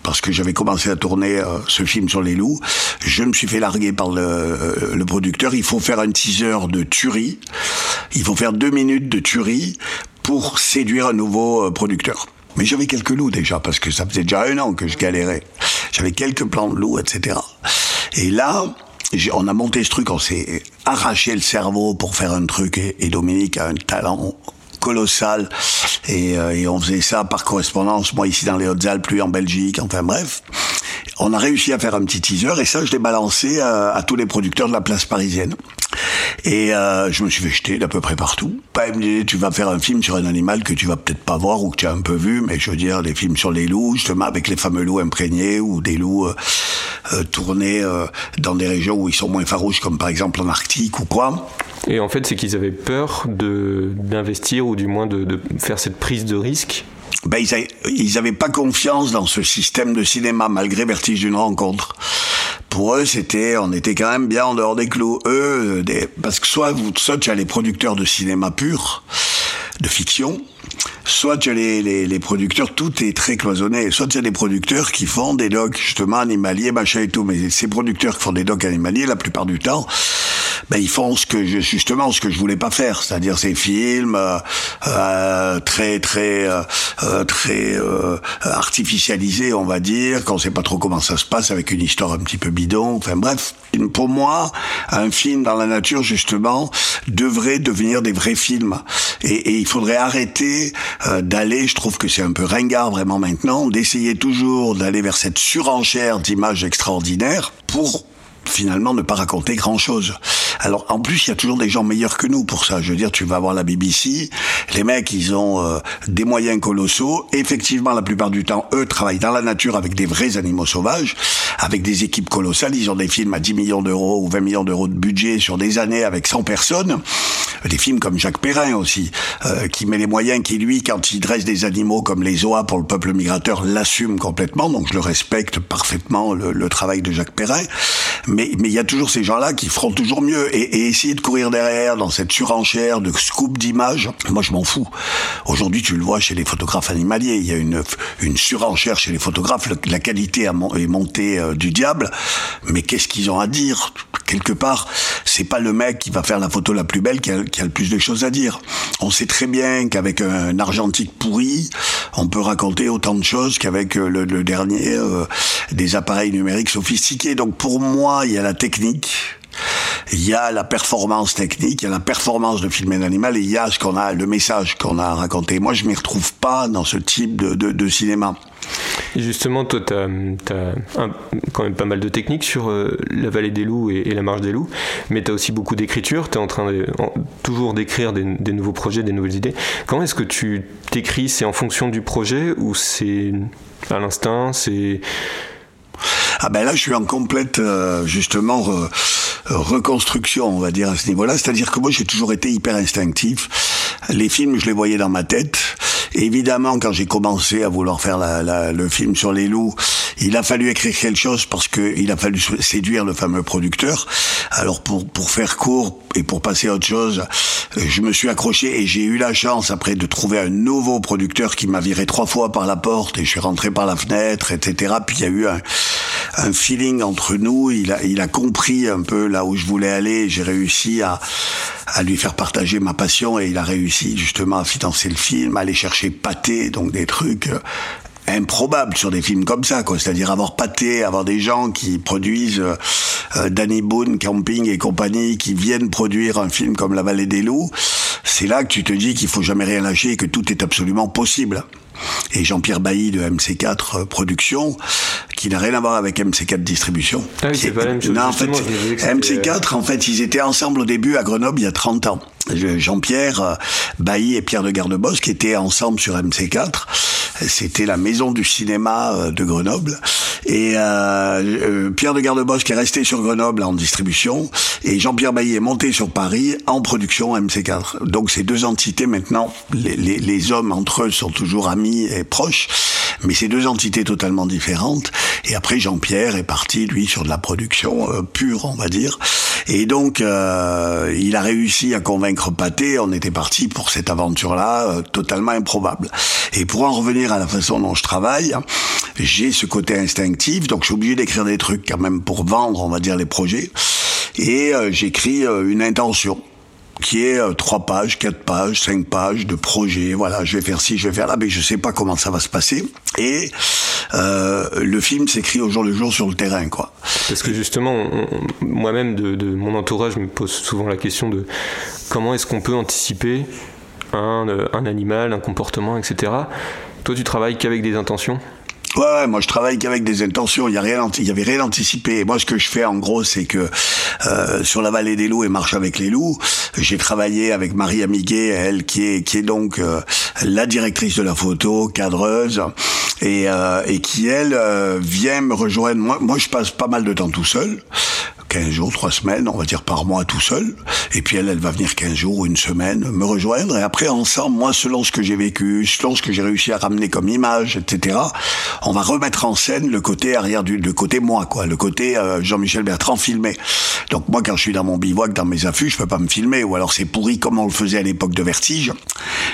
parce que j'avais commencé à tourner euh, ce film sur les loups. Je me suis fait larguer par le, euh, le, producteur. Il faut faire un teaser de tuerie. Il faut faire deux minutes de tuerie pour séduire un nouveau euh, producteur. Mais j'avais quelques loups déjà, parce que ça faisait déjà un an que je galérais. J'avais quelques plans de loups, etc. Et là, on a monté ce truc, on s'est arraché le cerveau pour faire un truc, et, et Dominique a un talent colossal. Et, euh, et, on faisait ça par correspondance, moi ici dans les Hautes-Alpes, lui en Belgique, enfin bref. On a réussi à faire un petit teaser et ça, je l'ai balancé à, à, tous les producteurs de la place parisienne. Et euh, je me suis fait jeter d'à peu près partout. Pas me dire, tu vas faire un film sur un animal que tu vas peut-être pas voir ou que tu as un peu vu, mais je veux dire, des films sur les loups, justement, avec les fameux loups imprégnés ou des loups euh, euh, tournés dans des régions où ils sont moins farouches, comme par exemple en Arctique ou quoi. Et en fait, c'est qu'ils avaient peur d'investir ou du moins de, faire cette prise de risque. Ben, ils n'avaient pas confiance dans ce système de cinéma malgré Vertige d'une rencontre. Pour eux, c'était, on était quand même bien en dehors des clous. Eux, des, parce que soit, vous, soit tu les producteurs de cinéma pur, de fiction, soit tu as les, les, producteurs, tout est très cloisonné, soit tu as des producteurs qui font des docs justement animaliers, machin et tout, mais ces producteurs qui font des docs animaliers, la plupart du temps, ben ils font ce que justement ce que je voulais pas faire, c'est-à-dire ces films euh, euh, très très euh, très artificialisés, on va dire, qu'on sait pas trop comment ça se passe avec une histoire un petit peu bidon. Enfin bref, pour moi, un film dans la nature justement devrait devenir des vrais films, et il faudrait arrêter euh, d'aller. Je trouve que c'est un peu ringard vraiment maintenant d'essayer toujours d'aller vers cette surenchère d'images extraordinaires pour finalement ne pas raconter grand chose. Alors en plus il y a toujours des gens meilleurs que nous pour ça. Je veux dire, tu vas voir la BBC, les mecs ils ont euh, des moyens colossaux. Effectivement, la plupart du temps, eux travaillent dans la nature avec des vrais animaux sauvages, avec des équipes colossales. Ils ont des films à 10 millions d'euros ou 20 millions d'euros de budget sur des années avec 100 personnes. Des films comme Jacques Perrin aussi, euh, qui met les moyens, qui lui, quand il dresse des animaux comme les oies pour le peuple migrateur, l'assume complètement. Donc je le respecte parfaitement le, le travail de Jacques Perrin. Mais il y a toujours ces gens-là qui feront toujours mieux et, et, essayer de courir derrière dans cette surenchère de scoop d'images. Moi, je m'en fous. Aujourd'hui, tu le vois chez les photographes animaliers. Il y a une une surenchère chez les photographes. La qualité est montée euh, du diable. Mais qu'est-ce qu'ils ont à dire? Quelque part, c'est pas le mec qui va faire la photo la plus belle qui a, qui a le plus de choses à dire. On sait très bien qu'avec un argentique pourri, on peut raconter autant de choses qu'avec le, le, dernier euh, des appareils numériques sophistiqués. Donc pour moi, il y a la technique. il y a la performance technique, il y a la performance de filmer un animal, et il y a ce qu'on a, le message qu'on a raconté. Moi, je m'y retrouve pas dans ce type de, cinéma. Justement, toi, tu as, quand même pas mal de techniques sur euh, la vallée des loups et, la marche des loups, mais tu as aussi beaucoup d'écriture, tu es en train toujours d'écrire des, des, nouveaux projets, des nouvelles idées. Comment est-ce que tu t'écris? C'est en fonction du projet ou c'est à l'instinct? Ah ben là, je suis en complète, euh, justement, reconstruction, on va dire, à ce niveau-là. C'est-à-dire que moi, j'ai toujours été hyper instinctif. Les films, je les voyais dans ma tête. évidemment, quand j'ai commencé à vouloir faire la, le film sur les loups, il a fallu écrire quelque chose parce que il a fallu séduire le fameux producteur. Alors pour pour faire court et pour passer à autre chose, je me suis accroché et j'ai eu la chance après de trouver un nouveau producteur qui m'a viré trois fois par la porte et je suis rentré par la fenêtre, etc. Puis il y a eu un, un feeling entre nous. Il a il a compris un peu là où je voulais aller. J'ai réussi à à lui faire partager ma passion et il a réussi justement à financer le film, à aller chercher pâté, donc des trucs improbable sur des films comme ça, quoi. C'est-à-dire avoir pâté, avoir des gens qui produisent euh, Danny Boone, Camping et compagnie, qui viennent produire un film comme La Vallée des Loups. C'est là que tu te dis qu'il faut jamais rien lâcher et que tout est absolument possible. Et Jean-Pierre Bailly de MC4 euh, Productions, qui n'a rien à voir avec MC4 Distribution. Ah oui, c'est pas la même chose. Non, en fait, MC4, en fait, ils étaient ensemble au début à Grenoble il y a 30 ans. Jean-Pierre Bailly et Pierre de Gardebos qui étaient ensemble sur MC4 c'était la maison du cinéma euh, de Grenoble. Et euh, euh, Pierre de Gardebos qui est resté sur Grenoble en distribution et Jean-Pierre Bailly est monté sur Paris en production MC4. Donc ces deux entités maintenant, les, les, les hommes entre eux sont toujours amis et proches, mais c'est deux entités totalement différentes. Et après Jean-Pierre est parti lui sur de la production pure, on va dire. Et donc euh, il a réussi à convaincre Pathé. On était parti pour cette aventure-là totalement improbable. Et pour en revenir à la façon dont je travaille, j'ai ce côté instinctif, donc je suis obligé d'écrire des trucs quand même pour vendre, on va dire, les projets. Et euh, j'écris euh, une intention qui est euh, trois pages, quatre pages, cinq pages de projet. Voilà, je vais faire ci, je vais faire là, mais je sais pas comment ça va se passer. Et le film s'écrit au jour le jour sur le terrain, quoi. Parce que justement, moi-même de, de, mon entourage, me pose souvent la question de comment est-ce qu'on peut anticiper un, un animal, un comportement, etc. Toi, tu travailles qu'avec des intentions? Ouais, moi je travaille qu'avec des intentions. Il y a rien, il y avait rien anticipé. moi, ce que je fais en gros, c'est que euh, sur la vallée des loups et marche avec les loups, j'ai travaillé avec Marie Amiguet, elle qui est qui est donc euh, la directrice de la photo, cadreuse, et, euh, et qui elle euh, vient me rejoindre. Moi, moi, je passe pas mal de temps tout seul. 15 jours, 3 semaines, on va dire par mois tout seul. Et puis elle, elle va venir 15 jours ou une semaine me rejoindre. Et après, ensemble, moi, selon ce que j'ai vécu, selon ce que j'ai réussi à ramener comme image, etc., on va remettre en scène le côté arrière du, le côté moi, quoi, le côté euh, Jean-Michel Bertrand filmé. Donc moi, quand je suis dans mon bivouac, dans mes affûts, je peux pas me filmer. Ou alors c'est pourri comme on le faisait à l'époque de Vertige.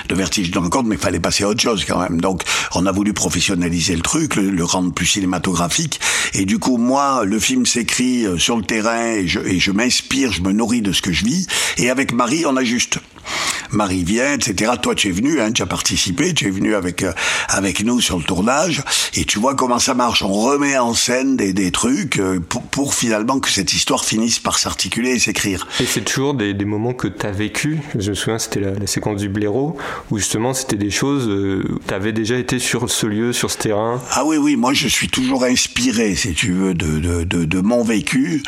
De Vertige, je compte, mais il fallait passer à autre chose quand même. Donc on a voulu professionnaliser le truc, le, le rendre plus cinématographique. Et du coup, moi, le film s'écrit euh, sur le terrain et je, et je m'inspire, je me nourris de ce que je vis. Et avec Marie, on ajuste. Marie vient, etc. Toi, tu es venu, hein, tu as participé, tu es venu avec euh, avec nous sur le tournage, et tu vois comment ça marche. On remet en scène des, des trucs euh, pour, pour, finalement que cette histoire finisse par s'articuler et s'écrire. Et c'est toujours des, des, moments que tu as vécu. Je me souviens, c'était la, la, séquence du blaireau, où justement c'était des choses, euh, tu avais déjà été sur ce lieu, sur ce terrain. Ah oui, oui, moi je suis toujours inspiré, si tu veux, de, de, de, de mon vécu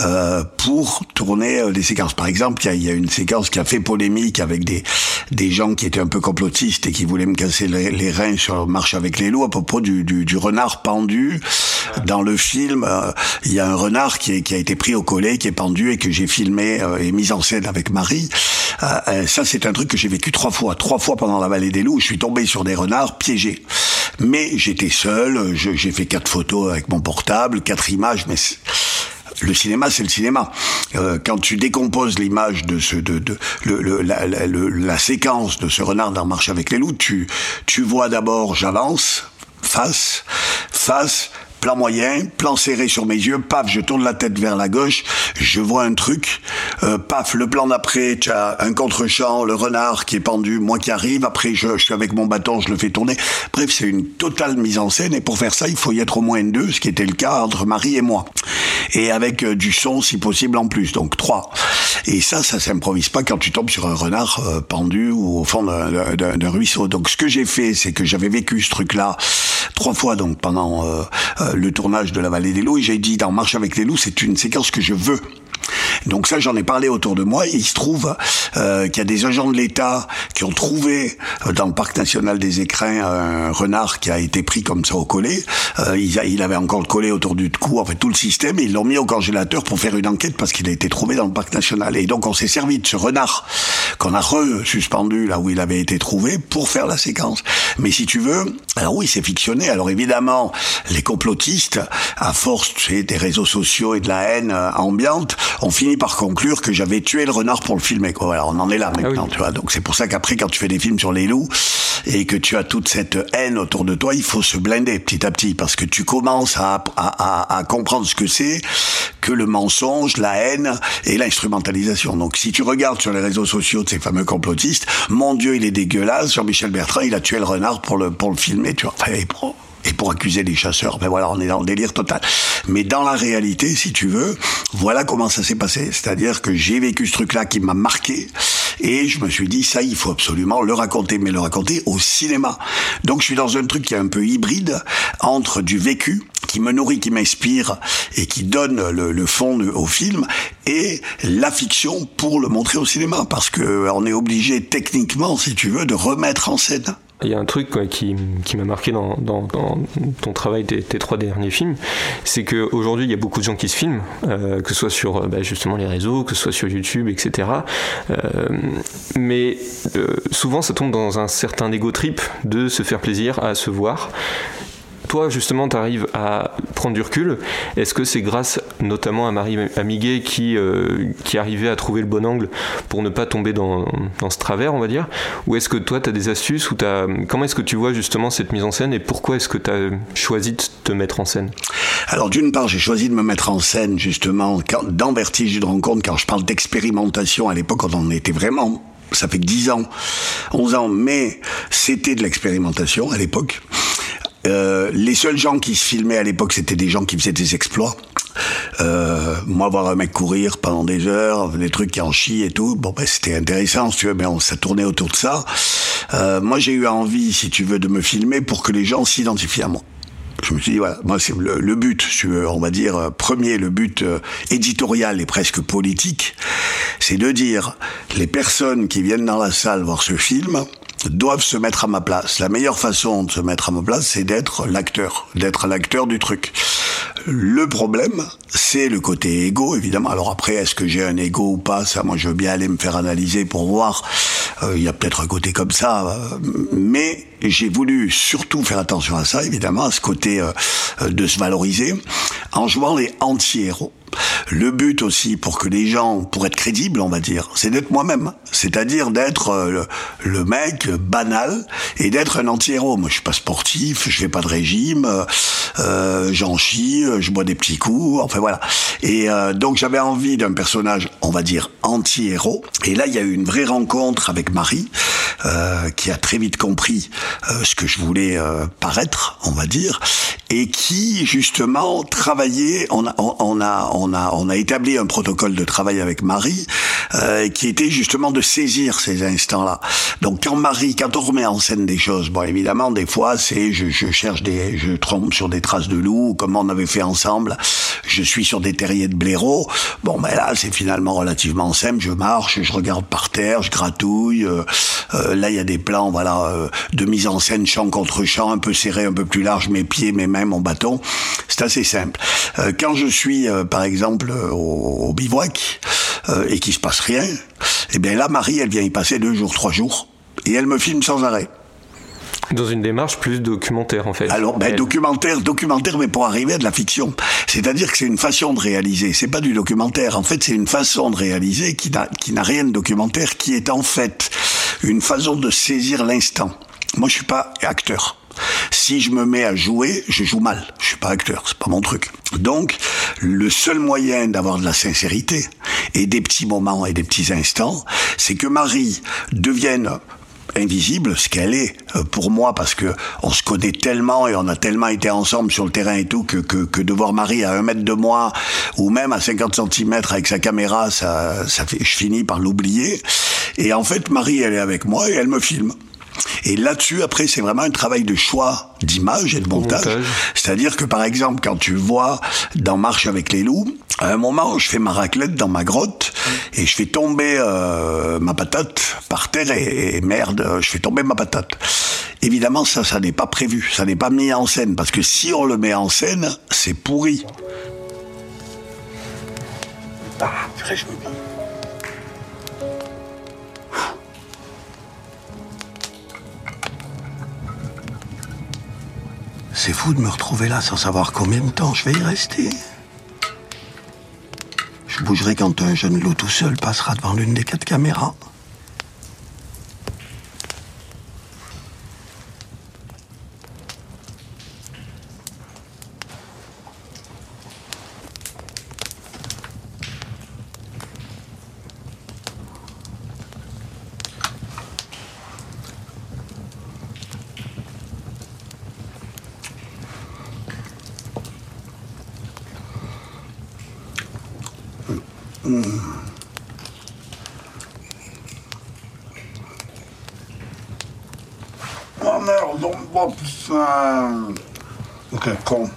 euh, pour tourner des séquences. Par exemple, il y, y a une séquence qui a fait polémique avec des, des gens qui étaient un peu complotistes et qui voulaient me casser les, reins sur Marche avec les loups à propos du, du, du renard pendu. Dans le film, euh, il y a un renard qui, est, qui, a été pris au collet, qui est pendu et que j'ai filmé euh, et mis en scène avec Marie. Euh, ça, c'est un truc que j'ai vécu trois fois. Trois fois pendant la vallée des loups, je suis tombé sur des renards piégés. Mais j'étais seul, j'ai fait quatre photos avec mon portable, quatre images, mais le cinéma, c'est le cinéma. Euh, quand tu décomposes l'image de ce, de, de le, la, séquence de ce renard dans Marche avec les loups, tu, tu vois d'abord j'avance, face, face, plan moyen, plan serré sur mes yeux, paf, je tourne la tête vers la gauche, je vois un truc, euh, paf, le plan d'après, tu as un contre-champ, le renard qui est pendu, moi qui arrive, après je, suis avec mon bâton, je le fais tourner. Bref, c'est une totale mise en scène et pour faire ça, il faut y être au moins deux, ce qui était le cas entre Marie et moi. et avec euh, du son si possible en plus, donc trois. Et ça, ça s'improvise pas quand tu tombes sur un renard euh, pendu ou au fond d'un ruisseau. Donc ce que j'ai fait, c'est que j'avais vécu ce truc-là trois fois donc pendant euh, le tournage de la Vallée des Loups et j'ai dit dans Marche avec les loups, c'est une séquence que je veux donc ça, j'en ai parlé autour de moi. Et il se trouve euh, qu'il y a des agents de l'État qui ont trouvé euh, dans le parc national des Écrins un renard qui a été pris comme ça au collet. Euh, il, avait encore le collet autour du cou, en fait tout le système, et ils l'ont mis au congélateur pour faire une enquête parce qu'il a été trouvé dans le parc national. Et donc on s'est servi de ce renard qu'on a re-suspendu là où il avait été trouvé pour faire la séquence. Mais si tu veux, alors oui, c'est fictionné. Alors évidemment, les à force des réseaux sociaux et de la haine ambiante, on finit par conclure que j'avais tué le renard pour le filmer. Quoi. Voilà, on en est là ah maintenant, tu vois. Donc c'est pour ça qu'après, quand tu fais des films sur les loups et que tu as toute cette haine autour de toi, il faut se blinder petit à petit parce que tu commences à, à, à, comprendre ce que c'est que le mensonge, la haine et l'instrumentalisation. Donc si tu regardes sur les réseaux sociaux de ces fameux complotistes, mon Dieu, il est dégueulasse. Jean-Michel Bertrand, il a tué le renard pour le pour le filmer. Tu vois. Enfin, et pour accuser les chasseurs. Ben voilà, on est dans le délire total. Mais dans la réalité, si tu veux, voilà comment ça s'est passé. C'est-à-dire que j'ai vécu ce truc-là qui m'a marqué et je me suis dit ça, il faut absolument le raconter, mais le raconter au cinéma. Donc je suis dans un truc qui est un peu hybride entre du vécu qui me nourrit, qui m'inspire et qui donne le, le fond au film et la fiction pour le montrer au cinéma parce que on est obligé techniquement, si tu veux, de remettre en scène. Il y a un truc qui, m'a marqué dans, ton travail tes trois derniers films, c'est qu'aujourd'hui il y a beaucoup de gens qui se filment, euh, que ce soit sur bah, justement les réseaux, que ce soit sur YouTube, etc. Euh, mais euh, souvent ça tombe dans un certain ego trip de se faire plaisir à se voir toi, justement, tu arrives à prendre du recul. Est-ce que c'est grâce notamment à Marie Amiguet qui, euh, arrivait à trouver le bon angle pour ne pas tomber dans, ce travers, on va dire? Ou est-ce que toi, tu as des astuces ou as... Comment est-ce que tu vois justement cette mise en scène et pourquoi est-ce que tu as choisi de te mettre en scène? Alors, d'une part, j'ai choisi de me mettre en scène justement dans Vertige de rencontre, quand je parle d'expérimentation, à l'époque, on en était vraiment ça fait 10 ans, 11 ans, mais c'était de l'expérimentation à l'époque. Euh, les seuls gens qui se filmaient à l'époque, c'était des gens qui faisaient des exploits. Euh, moi, voir un mec courir pendant des heures, des trucs qui en chient et tout, bon, ben, c'était intéressant, tu veux, mais on, ça tournait autour de ça. Euh, moi, j'ai eu envie, si tu veux, de me filmer pour que les gens s'identifient à moi. Je me suis dit, voilà, moi, c'est le, but, on va dire, premier, le but éditorial et presque politique, c'est de dire, les personnes qui viennent dans la salle voir ce film, doivent se mettre à ma place. La meilleure façon de se mettre à ma place, c'est d'être l'acteur, d'être l'acteur du truc. Le problème, c'est le côté égo, évidemment. Alors après, est-ce que j'ai un égo ou pas? Ça, moi, je veux bien aller me faire analyser pour voir. Euh, il y a peut-être un côté comme ça, euh, mais j'ai voulu surtout faire attention à ça, évidemment, à ce côté euh, de se valoriser, en jouant les anti-héros. Le but aussi, pour que les gens, pour être crédibles, on va dire, c'est d'être moi-même. C'est-à-dire d'être euh, le, mec banal et d'être un anti-héros. Moi, je suis pas sportif, je fais pas de régime, euh, j'en chie, je bois des petits coups, enfin voilà. Et euh, donc j'avais envie d'un personnage, on va dire, anti-héros. Et là, il y a eu une vraie rencontre avec Marie, euh, qui a très vite compris euh, ce que je voulais euh, paraître, on va dire, et qui justement travaillait. On a, on a, on a, on a établi un protocole de travail avec Marie, qui était justement de saisir ces instants-là. Donc quand Marie, quand on remet en scène des choses, bon évidemment des fois c'est, je, je cherche des, je trompe sur des traces de loup, comme on avait fait ensemble. Je suis sur des terriers de blaireaux. Bon, ben là c'est finalement relativement simple. Je marche, je regarde par terre, je gratouille. Euh, là, il y a des plans, voilà, euh, de mise en scène champ contre champ, un peu serré, un peu plus large, mes pieds, mes mains, mon bâton. C'est assez simple. Euh, quand je suis, par exemple, au, bivouac et qu'il se passe rien, eh bien là, Marie, elle vient y passer deux jours, trois jours, et elle me filme sans arrêt. Dans une démarche plus documentaire, en fait. Alors, ben, documentaire, documentaire, mais pour arriver à de la fiction. C'est-à-dire que c'est une façon de réaliser. C'est pas du documentaire. En fait, c'est une façon de réaliser qui n'a, qui n'a rien de documentaire, qui est en fait une façon de saisir l'instant. Moi, je suis pas acteur. Si je me mets à jouer, je joue mal. Je suis pas acteur, c'est pas mon truc. Donc, le seul moyen d'avoir de la sincérité et des petits moments et des petits instants, c'est que Marie devienne invisible, ce qu'elle est euh, pour moi, parce que on se connaît tellement et on a tellement été ensemble sur le terrain et tout, que, que, que de voir Marie à un mètre de moi, ou même à 50 cm avec sa caméra, ça, ça fait, je finis par l'oublier. Et en fait, Marie, elle est avec moi et elle me filme. Et là-dessus, après, c'est vraiment un travail de choix d'image et de montage. montage. C'est-à-dire que, par exemple, quand tu vois dans Marche avec les loups, à un moment, je fais ma raclette dans ma grotte et je fais tomber euh, ma patate par terre et, et merde, je fais tomber ma patate. Évidemment, ça, ça n'est pas prévu, ça n'est pas mis en scène parce que si on le met en scène, c'est pourri. Ah, purée, je me C'est fou de me retrouver là sans savoir combien de temps je vais y rester. Je bougerai quand un jeune loup tout seul passera devant l'une des quatre caméras. Oh merde, putain. Ok, con.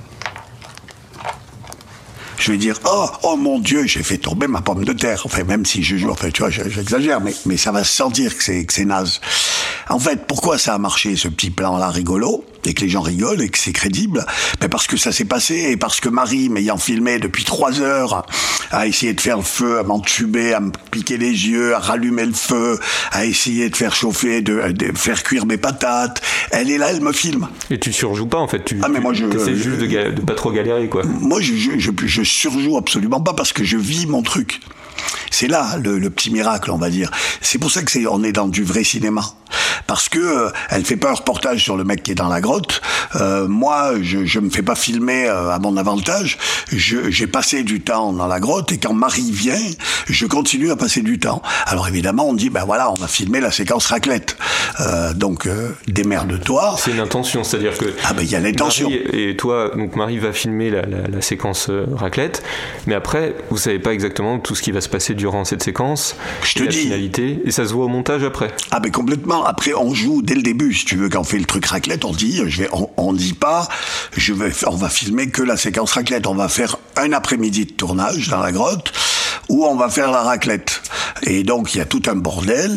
Je vais dire, oh, oh mon Dieu, j'ai fait tomber ma pomme de terre. Enfin, même si je joue, enfin, tu vois, j'exagère, mais, ça va se sentir que c'est, c'est naze. En fait, pourquoi ça a marché, ce petit plan-là rigolo, et que les gens rigolent, et que c'est crédible? Ben Parce que ça s'est passé, et parce que Marie, m'ayant filmé depuis trois heures, a essayé de faire le feu, à m'entuber, à me piquer les yeux, à rallumer le feu, à essayer de faire chauffer, de, de faire cuire mes patates. Elle est là, elle me filme. Et tu surjoues pas en fait, tu Ah, mais moi, je- essaies je- juste de, de pas trop galérer quoi. Moi, je, je, je, je surjoue absolument pas parce que je vis mon truc. C'est là le, le petit miracle, on va dire. C'est pour ça que c'est, on est dans du vrai cinéma. Parce que euh, elle fait pas un reportage sur le mec qui est dans la grotte. Euh, moi, je, je me fais pas filmer euh, à mon avantage. J'ai passé du temps dans la grotte et quand Marie vient, je continue à passer du temps. Alors évidemment, on dit ben voilà, on va filmer la séquence raclette. Euh, donc démerde-toi. C'est une intention, c'est-à-dire que Ah ben il y a l'intention. Et toi, donc Marie va filmer la, la- la séquence raclette, mais après, vous savez pas exactement tout ce qui va se passer durant cette séquence, Je et te la dis. finalité, et ça se voit au montage après. Ah ben complètement. Après on joue dès le début. Si tu veux, quand on fait le truc raclette, on dit, je vais, on, on dit pas, je vais, on va filmer que la séquence raclette. On va faire un après-midi de tournage dans la grotte où on va faire la raclette. Et donc il y a tout un bordel.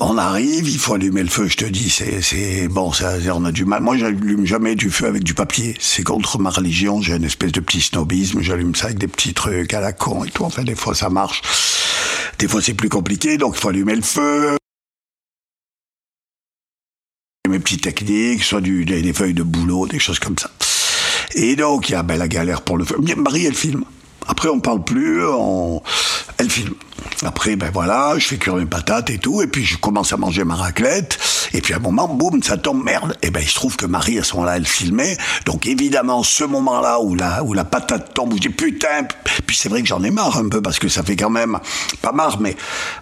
On arrive, il faut allumer le feu. Je te dis, c'est, c'est bon, ça, on a du mal. Moi, j'allume jamais du feu avec du papier. C'est contre ma religion. J'ai une espèce de petit snobisme. J'allume ça avec des petits trucs à la con et tout. Enfin, des fois ça marche. Des fois c'est plus compliqué, donc il faut allumer le feu mes petites techniques, soit des, feuilles de boulot, des choses comme ça. Et donc, il y a ben, la galère pour le feu. Marie, elle filme. Après, on parle plus, elle filme. Après, ben voilà, je fais cuire mes patates et tout, et puis je commence à manger ma raclette, et puis à un moment, boum, ça tombe, merde. Et ben, il se trouve que Marie, à ce moment-là, elle filmait, donc évidemment, ce moment-là où la, où la patate tombe, je dis putain, puis c'est vrai que j'en ai marre un peu, parce que ça fait quand même, pas marre, mais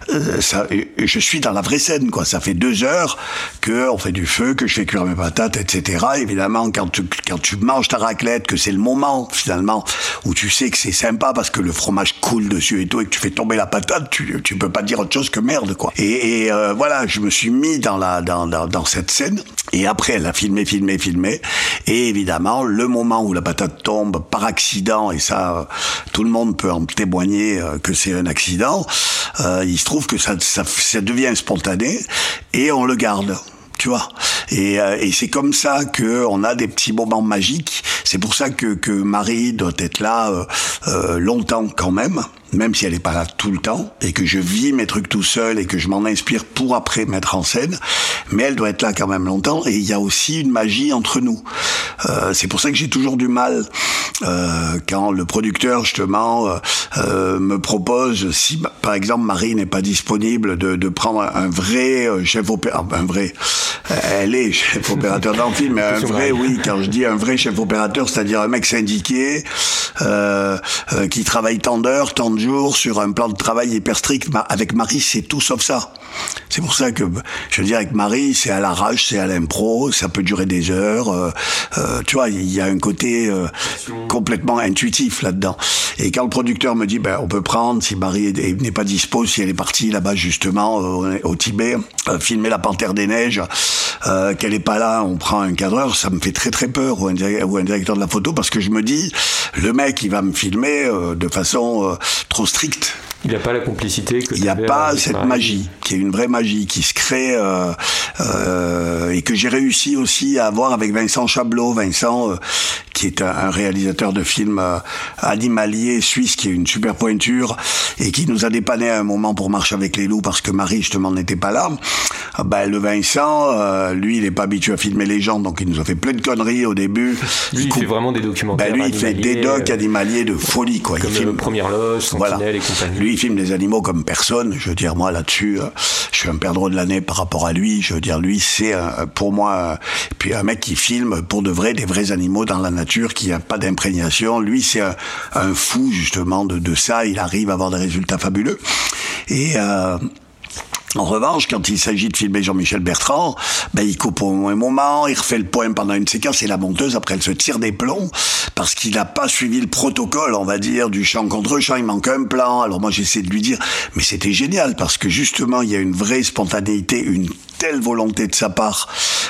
euh, ça, je suis dans la vraie scène, quoi. Ça fait deux heures que on fait du feu, que je fais cuire mes patates, etc. Évidemment, quand tu, quand tu manges ta raclette, que c'est le moment, finalement, où tu sais que c'est sympa parce que le fromage coule dessus et tout, et que tu fais tomber la patate, tu, tu peux pas dire autre chose que merde, quoi. Et, et euh, voilà, je me suis mis dans la, dans, dans, dans cette scène, et après, elle a filmé, filmé, filmé, et évidemment, le moment où la patate tombe par accident, et ça, tout le monde peut en témoigner euh, que c'est un accident, euh, il se trouve que ça, ça, ça devient spontané, et on le garde tu vois. Et, euh, et c'est comme ça que on a des petits moments magiques. C'est pour ça que, que Marie doit être là euh, euh, longtemps quand même, même si elle n'est pas là tout le temps, et que je vis mes trucs tout seul et que je m'en inspire pour après mettre en scène. Mais elle doit être là quand même longtemps. Et il y a aussi une magie entre nous. Euh, c'est pour ça que j'ai toujours du mal euh, quand le producteur justement euh, euh, me propose, si par exemple Marie n'est pas disponible, de, de prendre un vrai euh, chef opérateur, un vrai, elle est chef opérateur dans le film, mais un vrai, oui, quand je dis un vrai chef opérateur, c'est-à-dire un mec syndiqué, euh, euh, qui travaille tant d'heures, tant de 30 jours sur un plan de travail hyper strict. Avec Marie, c'est tout sauf ça. C'est pour ça que, je veux dire, avec Marie, c'est à l'arrache, c'est à l'impro, ça peut durer des heures. Euh, euh, tu vois, il y a un côté euh, complètement intuitif là-dedans. Et quand le producteur me dit, ben, on peut prendre, si Marie n'est pas dispo, si elle est partie là-bas justement au, Tibet, filmer la Panthère des Neiges, qu'elle est pas là, on prend un cadreur, ça me fait très très peur, ou un directeur de la photo, parce que je me dis, le mec, il va me filmer de façon trop stricte. Il n'y a pas la complicité que Il n'y a pas cette magie, qui est une vraie magie, qui se crée euh, euh, et que j'ai réussi aussi à avoir avec Vincent Chablot. Vincent, euh, qui est un, réalisateur de films animaliers suisse, qui est une super pointure et qui nous a dépanné à un moment pour marcher avec les loups parce que Marie justement n'était pas là. Ah ben, le Vincent, lui, il n'est pas habitué à filmer les gens, donc il nous a fait plein de conneries au début. Lui, il, fait vraiment des documentaires. Ben, lui, il fait des docs animaliers de folie, quoi. Comme il filme Première Loge, Sentinelle et compagnie il filme des animaux comme personne. Je veux dire, moi là-dessus, euh, je suis un perdreau de l'année par rapport à lui. Je veux dire, lui, c'est pour moi, puis un mec qui filme pour de vrai des vrais animaux dans la nature, qui a pas d'imprégnation. Lui, c'est un, fou justement de, ça. Il arrive à avoir des résultats fabuleux. Et euh, en revanche, quand il s'agit de filmer Jean-Michel Bertrand, ben, il coupe au un moment, il refait le point pendant une séquence et la monteuse, après, elle se tire des plombs parce qu'il n'a pas suivi le protocole, on va dire, du chant contre chant. Il manque un plan. Alors moi, j'essaie de lui dire, mais c'était génial parce que justement, il y a une vraie spontanéité, une telle volonté de sa part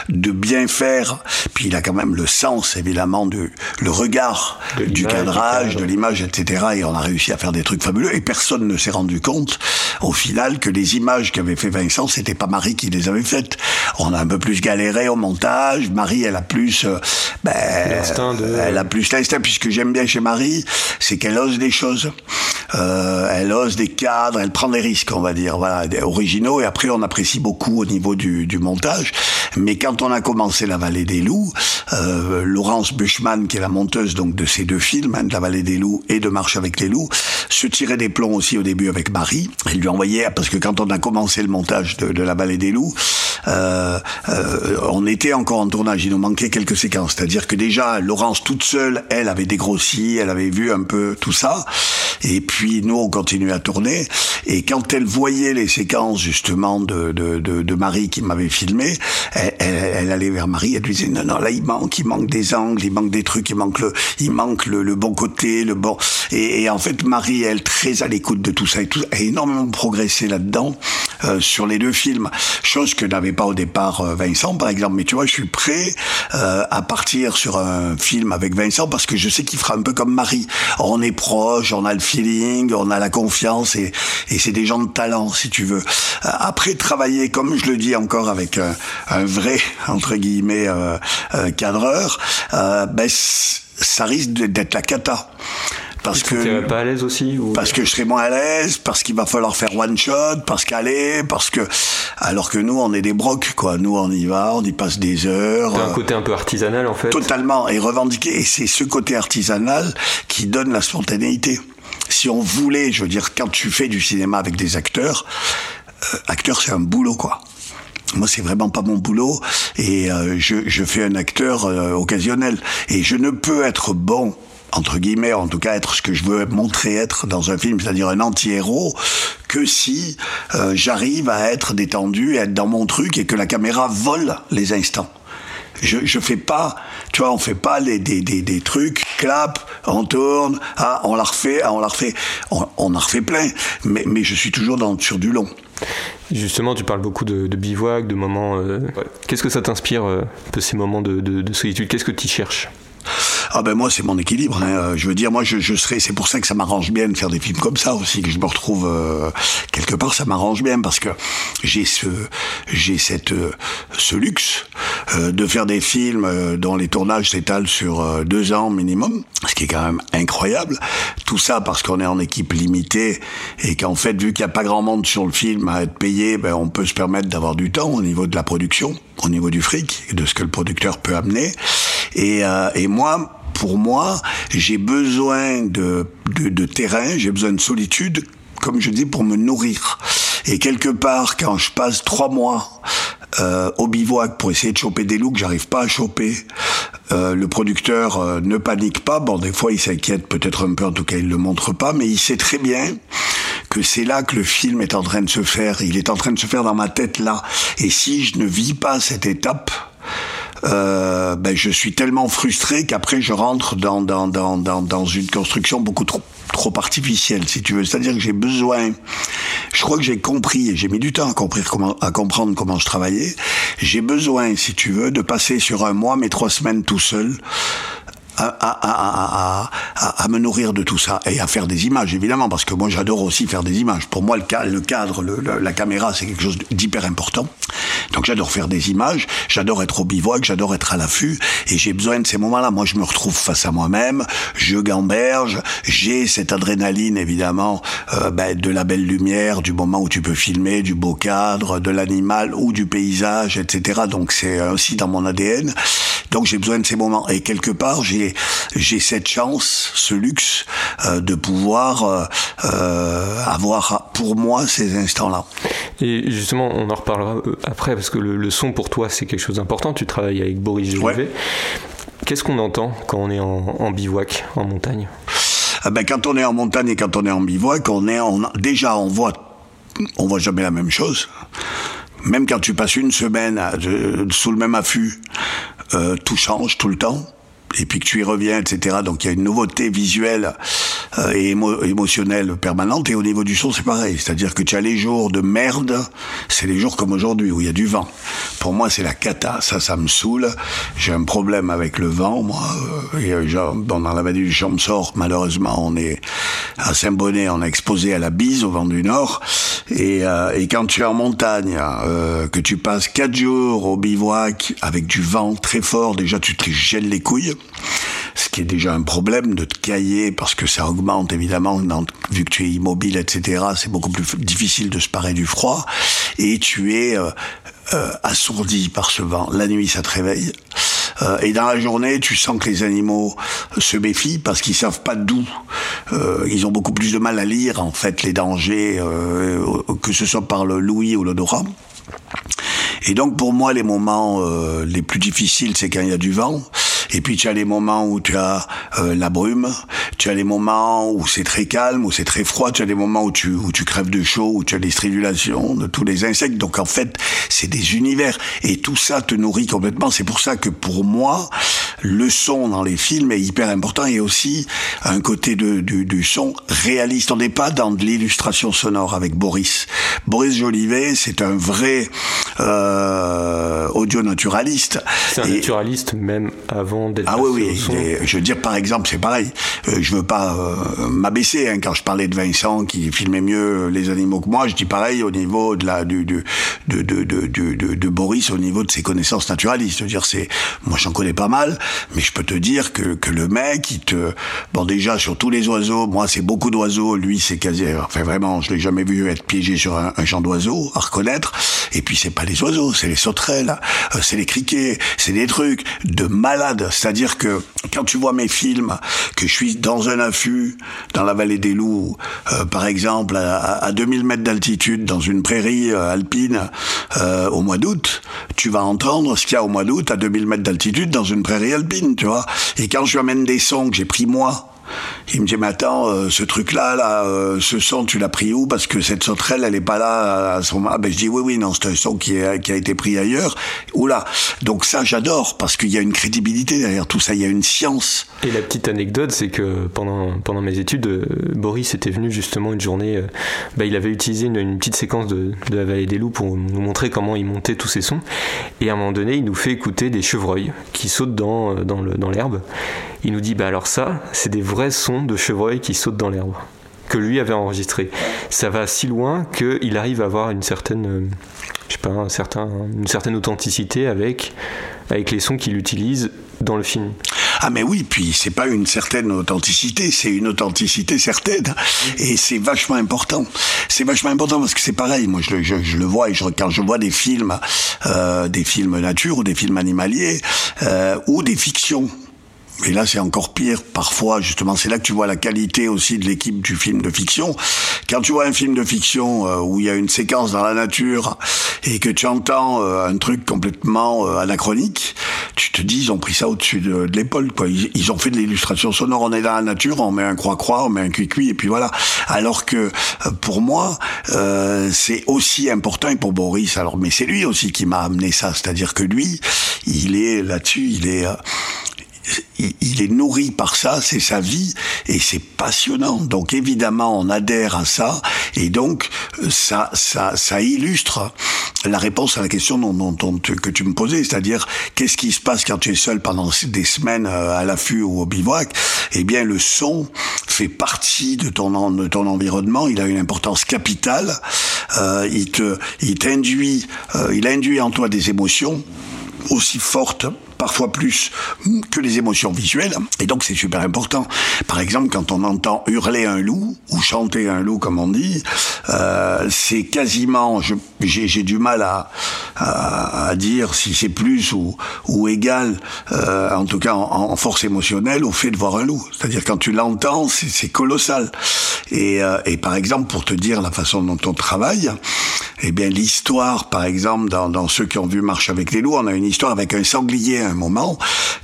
de bien faire, puis il a quand même le sens évidemment de le regard du cadrage, de l'image, etc. Et on a réussi à faire des trucs fabuleux. Et personne ne s'est rendu compte au final que les images qu'avait fait Vincent, c'était pas Marie qui les avait faites. On a un peu plus galéré au montage. Marie, elle a plus, euh, ben, elle a plus l'instinct. Puisque j'aime bien chez Marie, c'est qu'elle ose des choses. Euh, elle ose des cadres, elle prend des risques, on va dire, voilà, originaux. Et après, on apprécie beaucoup au niveau du, du montage. Mais quand on a commencé La Vallée des Loups, euh, Laurence Buchmann, qui est la monteuse donc de ces deux films, hein, de La Vallée des Loups et de Marche avec les Loups, se tirait des plombs aussi au début avec Marie. Elle lui envoyait, parce que quand on a commencé le montage de, La Vallée des Loups, euh, euh, on était encore en tournage, il nous manquait quelques séquences. C'est-à-dire que déjà, Laurence toute seule, elle avait dégrossi, elle avait vu un peu tout ça. Et puis nous, on continuait à tourner. Et quand elle voyait les séquences justement de, de, de Marie qui m'avait filmé, elle, elle, allait vers Marie, elle lui disait non, non, là il manque, il manque des angles, il manque des trucs, il manque le, il manque le, le bon côté, le bon. Et, et, en fait, Marie, elle très à l'écoute de tout ça et tout, a énormément progressé là-dedans euh, sur les deux films, chose que n'avait pas au départ euh, Vincent, par exemple. Mais tu vois, je suis prêt euh, à partir sur un film avec Vincent parce que je sais qu'il fera un peu comme Marie. On est proche, on a le feeling, on a la confiance et, et c'est des gens de talent, si tu veux. Euh, après, travailler, comme je le dis encore, avec un, un vrai, entre guillemets, euh, euh cadreur, ben, ça risque d'être la cata. Parce que pas à l'aise aussi parce que je serais moins à l'aise parce qu'il va falloir faire one shot parce qu'aller parce que alors que nous on est des brocs quoi. Nous on y va on y passe des heures T'as un côté un peu artisanal en fait. totalement et revendiqué. Et c'est ce côté artisanal qui donne la spontanéité. Si on voulait je veux dire quand tu fais du cinéma avec des acteurs euh, acteur c'est un boulot quoi moi, c'est vraiment pas mon boulot et euh, je, je, fais un acteur euh, occasionnel et je ne peux être bon entre guillemets, en tout cas être ce que je veux montrer être dans un film, c'est-à-dire un anti-héros, que si euh, j'arrive à être détendu, à être dans mon truc et que la caméra vole les instants. Je, je fais pas, tu vois, on fait pas les, des, des, des trucs, clap, on tourne, ah, on la refait, ah, on la refait, on, en refait plein, mais, mais je suis toujours dans, sur du long. Justement, tu parles beaucoup de, de bivouac, de moments. Euh, Qu'est-ce que ça t'inspire, euh, de ces moments de, de, de solitude? Qu'est-ce que tu cherches? Ah ben moi c'est mon équilibre. Hein. Je veux dire moi je, je serais c'est pour ça que ça m'arrange bien de faire des films comme ça aussi que je me retrouve euh, quelque part ça m'arrange bien parce que j'ai ce j'ai cette euh, ce luxe euh, de faire des films euh, dont les tournages s'étalent sur euh, deux ans minimum, ce qui est quand même incroyable. Tout ça parce qu'on est en équipe limitée et qu'en fait vu qu'il n'y a pas grand monde sur le film à être payé, ben on peut se permettre d'avoir du temps au niveau de la production, au niveau du fric de ce que le producteur peut amener. Et, et moi pour moi, j'ai besoin de, de, de terrain, j'ai besoin de solitude, comme je dis, pour me nourrir. Et quelque part, quand je passe trois mois euh, au bivouac pour essayer de choper des loups que j'arrive pas à choper, euh, le producteur euh, ne panique pas. Bon, des fois, il s'inquiète peut-être un peu, en tout cas, il le montre pas, mais il sait très bien que c'est là que le film est en train de se faire. Il est en train de se faire dans ma tête là. Et si je ne vis pas cette étape, euh, ben je suis tellement frustré qu'après je rentre dans, dans, dans, dans, dans une construction beaucoup trop trop artificielle, si tu veux. C'est-à-dire que j'ai besoin. Je crois que j'ai compris, et j'ai mis du temps à, comprendre comment, à comprendre comment je travaillais. J'ai besoin, si tu veux, de passer sur un mois, mais trois semaines tout seul, à, à, à, me nourrir de tout ça et à faire des images, évidemment, parce que moi j'adore aussi faire des images. Pour moi, le, cadre, le, la caméra, c'est quelque chose d'hyper important. Donc j'adore faire des images, j'adore être au bivouac, j'adore être à l'affût, et j'ai besoin de ces moments-là. Moi, je me retrouve face à moi-même, je gamberge, j'ai cette adrénaline, évidemment, euh, ben, de la belle lumière, du moment où tu peux filmer, du beau cadre, de l'animal ou du paysage, etc. Donc c'est aussi dans mon ADN. Donc j'ai besoin de ces moments. Et quelque part, j'ai j'ai cette chance, ce luxe euh, de pouvoir euh, euh, avoir pour moi ces instants-là. Et justement, on en reparlera après parce que le, son pour toi c'est quelque chose d'important. Tu travailles avec Boris Jolivet. Qu'est-ce qu'on entend quand on est en, bivouac, en montagne? Ah ben, quand on est en montagne et quand on est en bivouac, on est déjà on voit on voit jamais la même chose. Même quand tu passes une semaine sous le même affût, tout change tout le temps et puis que tu y reviens, etc. Donc il y a une nouveauté visuelle euh, et émotionnelle permanente. Et au niveau du son, c'est pareil. C'est-à-dire que tu as les jours de merde, c'est les jours comme aujourd'hui où il y a du vent. Pour moi, c'est la cata. Ça, ça me saoule. J'ai un problème avec le vent, moi. Euh, et, euh, dans la vallée du Champsort, malheureusement, on est à Saint-Bonnet, on est exposé à la bise au vent du nord. Et, et quand tu es en montagne, que tu passes quatre jours au bivouac avec du vent très fort, déjà tu te gèles les couilles ce qui est déjà un problème de te cailler parce que ça augmente évidemment vu que tu es immobile etc c'est beaucoup plus difficile de se parer du froid et tu es euh, euh, assourdi par ce vent la nuit ça te réveille euh, et dans la journée, tu sens que les animaux se méfient parce qu'ils savent pas d'où. ils ont beaucoup plus de mal à lire en fait les dangers, que ce soit par le l'ouïe ou l'odorat. Et donc pour moi, les moments les plus difficiles, c'est quand il y a du vent. Et puis tu as les moments où tu as euh, la brume, tu as les moments où c'est très calme, où c'est très froid, tu as les moments où tu, où tu crèves de chaud, où tu as des stridulations de tous les insectes. Donc en fait, c'est des univers. Et tout ça te nourrit complètement. C'est pour ça que pour moi, le son dans les films est hyper important et aussi un côté de, du, du son réaliste. On n'est pas dans de l'illustration sonore avec Boris. Boris Jolivet, c'est un vrai euh, audio naturaliste. C'est un naturaliste même avant d'être. Ah oui, oui. je veux dire, par exemple, c'est pareil. Euh, je veux pas euh, m'abaisser. Hein, quand je parlais de Vincent qui filmait mieux les animaux que moi, je dis pareil au niveau de la du, de, de, de, de, de Boris, au niveau de ses connaissances naturalistes. Je veux dire, c'est moi j'en connais pas mal, mais je peux te dire que, que le mec, il te bon déjà sur tous les oiseaux. Moi, c'est beaucoup d'oiseaux. Lui, c'est quasi. Enfin, vraiment, je l'ai jamais vu être piégé sur un, un champ d'oiseaux à reconnaître. Et puis c'est pas les oiseaux, c'est les sauterelles, euh, c'est les criquets, c'est des trucs de malades. C'est-à-dire que quand tu vois mes films, que je suis dans un affût, dans la vallée des loups, euh, par exemple, à, 2000 mètres d'altitude, dans une prairie euh, alpine, au mois d'août, tu vas entendre ce qu'il y a au mois d'août à 2000 mètres d'altitude dans une prairie alpine, tu vois. Et quand je amène des sons que j'ai pris moi, il me dit, mais attends, euh, ce truc-là, là, euh, ce son, tu l'as pris où? Parce que cette sauterelle, elle est pas là à ce moment. Ben, je dis, oui, oui, non, c'est un son qui, a été pris ailleurs. Oula. Donc ça, j'adore, parce qu'il y a une crédibilité derrière tout ça, il y a une science. Et la petite anecdote, c'est que pendant, pendant mes études, euh, Boris était venu justement une journée, ben, il avait utilisé une, petite séquence de, la vallée des loups pour nous montrer comment il montait tous ces sons. Et à un moment donné, il nous fait écouter des chevreuils qui sautent dans, dans l'herbe. Il nous dit, bah alors ça, c'est des vrais sons de chevreuils qui sautent dans l'herbe que lui avait enregistré. Ça va si loin qu'il arrive à avoir une certaine, euh, je sais pas, un certain, une certaine authenticité avec, avec les sons qu'il utilise dans le film. Ah mais oui, puis c'est pas une certaine authenticité, c'est une authenticité certaine, et c'est vachement important. C'est vachement important parce que c'est pareil. Moi, je, le vois et je, quand je vois des films, euh, des films nature ou des films animaliers euh, ou des fictions Et là, c'est encore pire. Parfois, justement, c'est là que tu vois la qualité aussi de l'équipe du film de fiction. Quand tu vois un film de fiction euh, où il y a une séquence dans la nature et que tu entends euh, un truc complètement euh, anachronique, tu te dis, ils ont pris ça au-dessus de, l'épaule. Quoi. Ils, ont fait de l'illustration sonore. On est dans la nature, on met un croix-croix, on met un cuit-cuit, et puis voilà. Alors que pour moi, c'est aussi important, et pour Boris, alors, mais c'est lui aussi qui m'a amené ça. C'est-à-dire que lui, il est là-dessus, il est il est nourri par ça, c'est sa vie et c'est passionnant. Donc évidemment, on adhère à ça et donc ça, ça, ça illustre la réponse à la question que tu me posais, c'est-à-dire qu'est-ce qui se passe quand tu es seul pendant des semaines euh, à l'affût ou au bivouac? Eh bien, le son fait partie de ton, environnement. Il a une importance capitale. Euh, il te, euh, il induit en toi des émotions aussi fortes parfois plus que les émotions visuelles. Et donc c'est super important. Par exemple, quand on entend hurler un loup ou chanter un loup, comme on dit, euh, c'est quasiment, j'ai du mal à, dire si c'est plus ou, égal, euh, en tout cas en, force émotionnelle, au fait de voir un loup. C'est-à-dire quand tu l'entends, c'est colossal. Et, euh, et par exemple, pour te dire la façon dont on travaille, eh bien l'histoire, par exemple, dans, dans ceux qui ont vu Marche avec les loups, on a une histoire avec un sanglier un moment,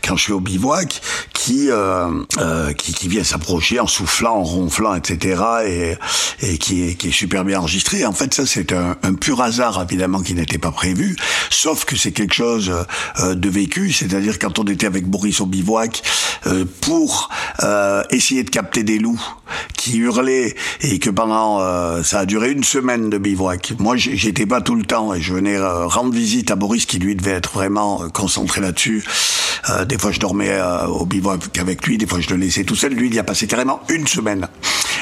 quand je suis au bivouac, qui euh, euh, qui, vient s'approcher en soufflant, en ronflant, etc. et, et qui, est, qui est super bien enregistré. En fait, ça c'est un, pur hasard évidemment qui n'était pas prévu, sauf que c'est quelque chose euh, de vécu. C'est-à-dire quand on était avec Boris au bivouac pour essayer de capter des loups qui hurlaient et que pendant ça a duré une semaine de bivouac. Moi, j'étais pas tout le temps et je venais rendre visite à Boris qui lui devait être vraiment concentré là-dessus euh, des fois, je dormais euh, au bivouac avec lui, des fois, je le laissais tout seul. Lui, il y a passé carrément une semaine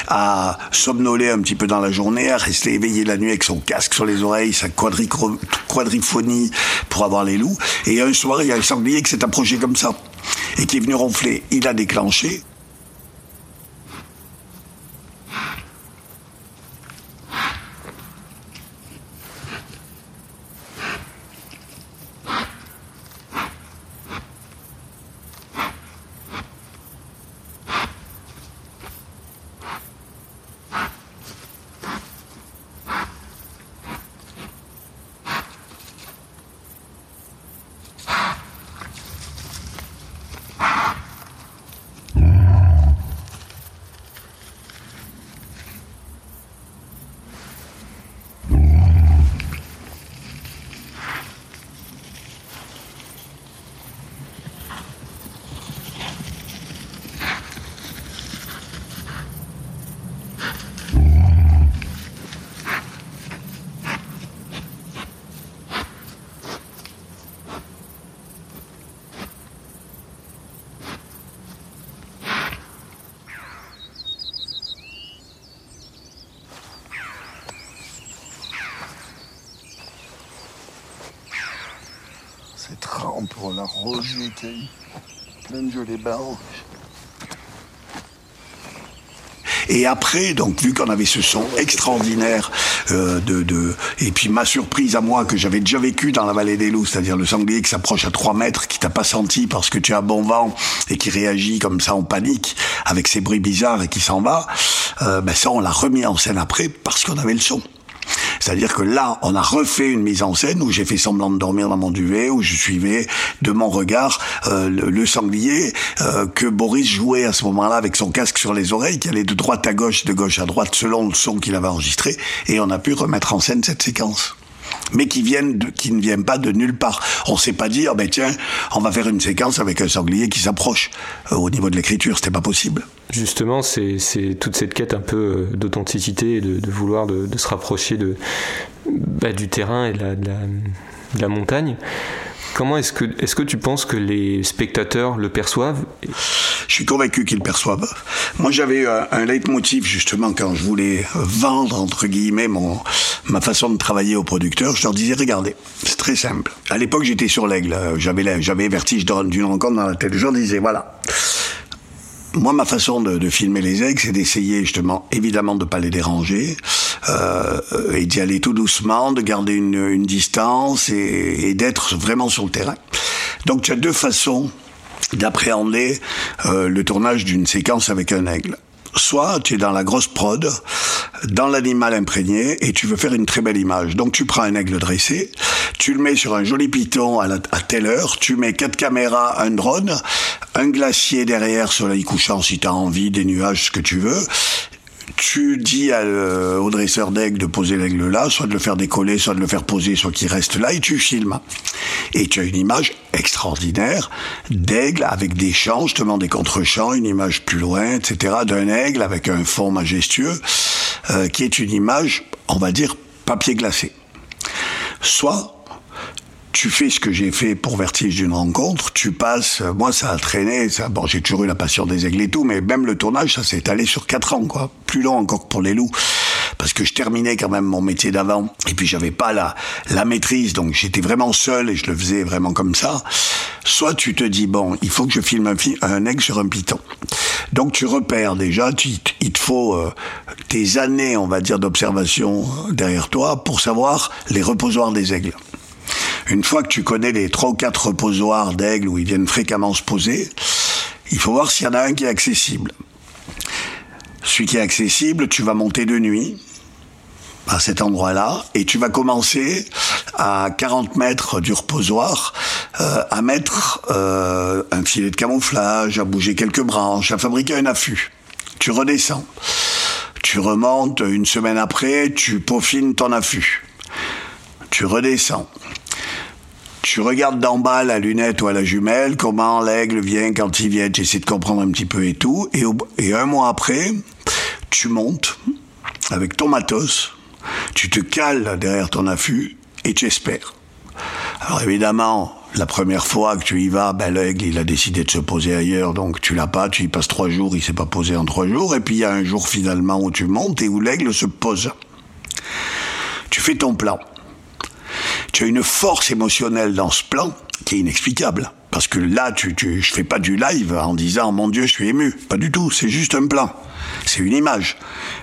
à somnoler un petit peu dans la journée, à rester éveillé la nuit avec son casque sur les oreilles, sa quadriphonie pour avoir les loups. Et un soir, il y a un sanglier qui s'est approché comme ça et qui est venu ronfler. Il a déclenché. Pour la d'été, plein de blanche. Et après, donc vu qu'on avait ce son extraordinaire euh, de, de, et puis ma surprise à moi que j'avais déjà vécu dans la vallée des loups, c'est-à-dire le sanglier qui s'approche à 3 mètres, qui t'a pas senti parce que tu as bon vent et qui réagit comme ça en panique avec ses bruits bizarres et qui s'en va, euh, ben ça on l'a remis en scène après parce qu'on avait le son. C'est-à-dire que là, on a refait une mise en scène où j'ai fait semblant de dormir dans mon duvet, où je suivais de mon regard euh, le, sanglier euh, que Boris jouait à ce moment-là avec son casque sur les oreilles, qui allait de droite à gauche, de gauche à droite, selon le son qu'il avait enregistré, et on a pu remettre en scène cette séquence mais qui ne viennent pas de nulle part. On sait pas dire, ben tiens, on va faire une séquence avec un sanglier qui s'approche. Euh, au niveau de l'écriture, c'était pas possible. Justement, c'est toute cette quête un peu euh, d'authenticité, de, de, vouloir de, se rapprocher de, bah, du terrain et de la montagne. Comment est-ce que, est-ce que tu penses que les spectateurs le perçoivent? Je suis convaincu qu'ils le perçoivent. Moi, j'avais un, un leitmotiv justement quand je voulais vendre entre guillemets mon ma façon de travailler au producteur. Je leur disais regardez, c'est très simple. À l'époque, j'étais sur l'aigle. J'avais j'avais vertige d'une rencontre dans la tête. Je leur disais voilà moi, ma façon de, de filmer les aigles, c'est d'essayer justement, évidemment, de pas les déranger euh, et d'y aller tout doucement, de garder une, une distance et, et d'être vraiment sur le terrain. Donc, tu as deux façons d'appréhender euh, le tournage d'une séquence avec un aigle. Soit tu es dans la grosse prod, dans l'animal imprégné, et tu veux faire une très belle image. Donc tu prends un aigle dressé, tu le mets sur un joli piton à, à telle heure, tu mets quatre caméras, un drone, un glacier derrière, soleil couchant si tu as envie, des nuages, ce que tu veux, tu dis à, euh, au dresseur d'aigle de poser l'aigle là, soit de le faire décoller, soit de le faire poser, soit qu'il reste là, et tu filmes. Et tu as une image extraordinaire d'aigle avec des champs, justement des contre-champs, une image plus loin, etc., d'un aigle avec un fond majestueux, euh, qui est une image, on va dire, papier glacé. Soit tu fais ce que j'ai fait pour Vertige d'une rencontre, tu passes, moi ça a traîné, ça, bon j'ai toujours eu la passion des aigles et tout, mais même le tournage ça s'est étalé sur quatre ans quoi, plus long encore que pour les loups, parce que je terminais quand même mon métier d'avant, et puis j'avais pas la, la maîtrise, donc j'étais vraiment seul et je le faisais vraiment comme ça. Soit tu te dis bon, il faut que je filme un, un aigle sur un piton. Donc tu repères déjà, tu, il te faut euh, tes années, on va dire, d'observation derrière toi pour savoir les reposoirs des aigles. Une fois que tu connais les trois ou quatre reposoirs d'aigles où ils viennent fréquemment se poser, il faut voir s'il y en a un qui est accessible. Celui qui est accessible, tu vas monter de nuit à cet endroit-là et tu vas commencer à 40 mètres du reposoir euh, à mettre euh, un filet de camouflage, à bouger quelques branches, à fabriquer un affût. Tu redescends. Tu remontes une semaine après, tu peaufines ton affût. Tu redescends. Tu regardes d'en bas la lunette ou à la jumelle, comment l'aigle vient, quand il vient, tu essaies de comprendre un petit peu et tout. Et, un mois après, tu montes avec ton matos, tu te cales derrière ton affût et tu espères. Alors évidemment, la première fois que tu y vas, ben l'aigle il a décidé de se poser ailleurs, donc tu l'as pas, tu y passes trois jours, il s'est pas posé en trois jours, et puis il y a un jour finalement où tu montes et où l'aigle se pose. Tu fais ton plan tu as une force émotionnelle dans ce plan qui est inexplicable. Parce que là, tu, tu, je fais pas du live en disant mon Dieu, je suis ému. Pas du tout. C'est juste un plan. C'est une image.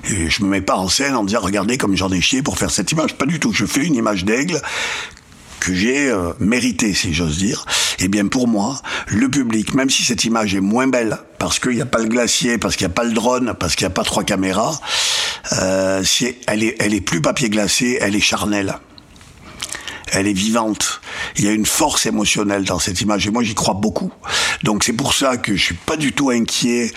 Et je me mets pas en scène en disant regardez comme j'en ai chié pour faire cette image. Pas du tout. Je fais une image d'aigle que j'ai euh, méritée, si j'ose dire. Eh bien pour moi, le public, même si cette image est moins belle, parce qu'il n'y a pas le glacier, parce qu'il n'y a pas le drone, parce qu'il n'y a pas trois caméras, euh, elle, est, elle est plus papier glacé, elle est charnelle elle est vivante. Il y a une force émotionnelle dans cette image et moi j'y crois beaucoup. Donc c'est pour ça que je suis pas du tout inquiet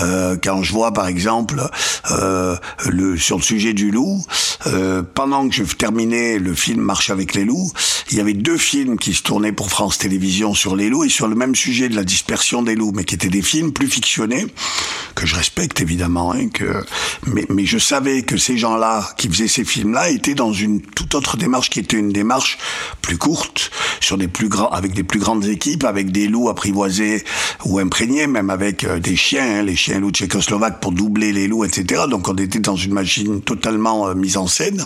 euh, quand je vois par exemple euh, le sur le sujet du loup. Euh, pendant que je terminais le film Marche avec les loups, il y avait deux films qui se tournaient pour France Télévisions sur les loups et sur le même sujet de la dispersion des loups, mais qui étaient des films plus fictionnés que je respecte évidemment. Hein, que mais, mais je savais que ces gens-là qui faisaient ces films-là étaient dans une toute autre démarche qui était une démarche plus courte, sur des plus grands, avec des plus grandes équipes, avec des loups apprivoisés ou imprégnés, même avec euh, des chiens, hein, les chiens loups tchécoslovaques pour doubler les loups, etc. Donc on était dans une machine totalement euh, mise en scène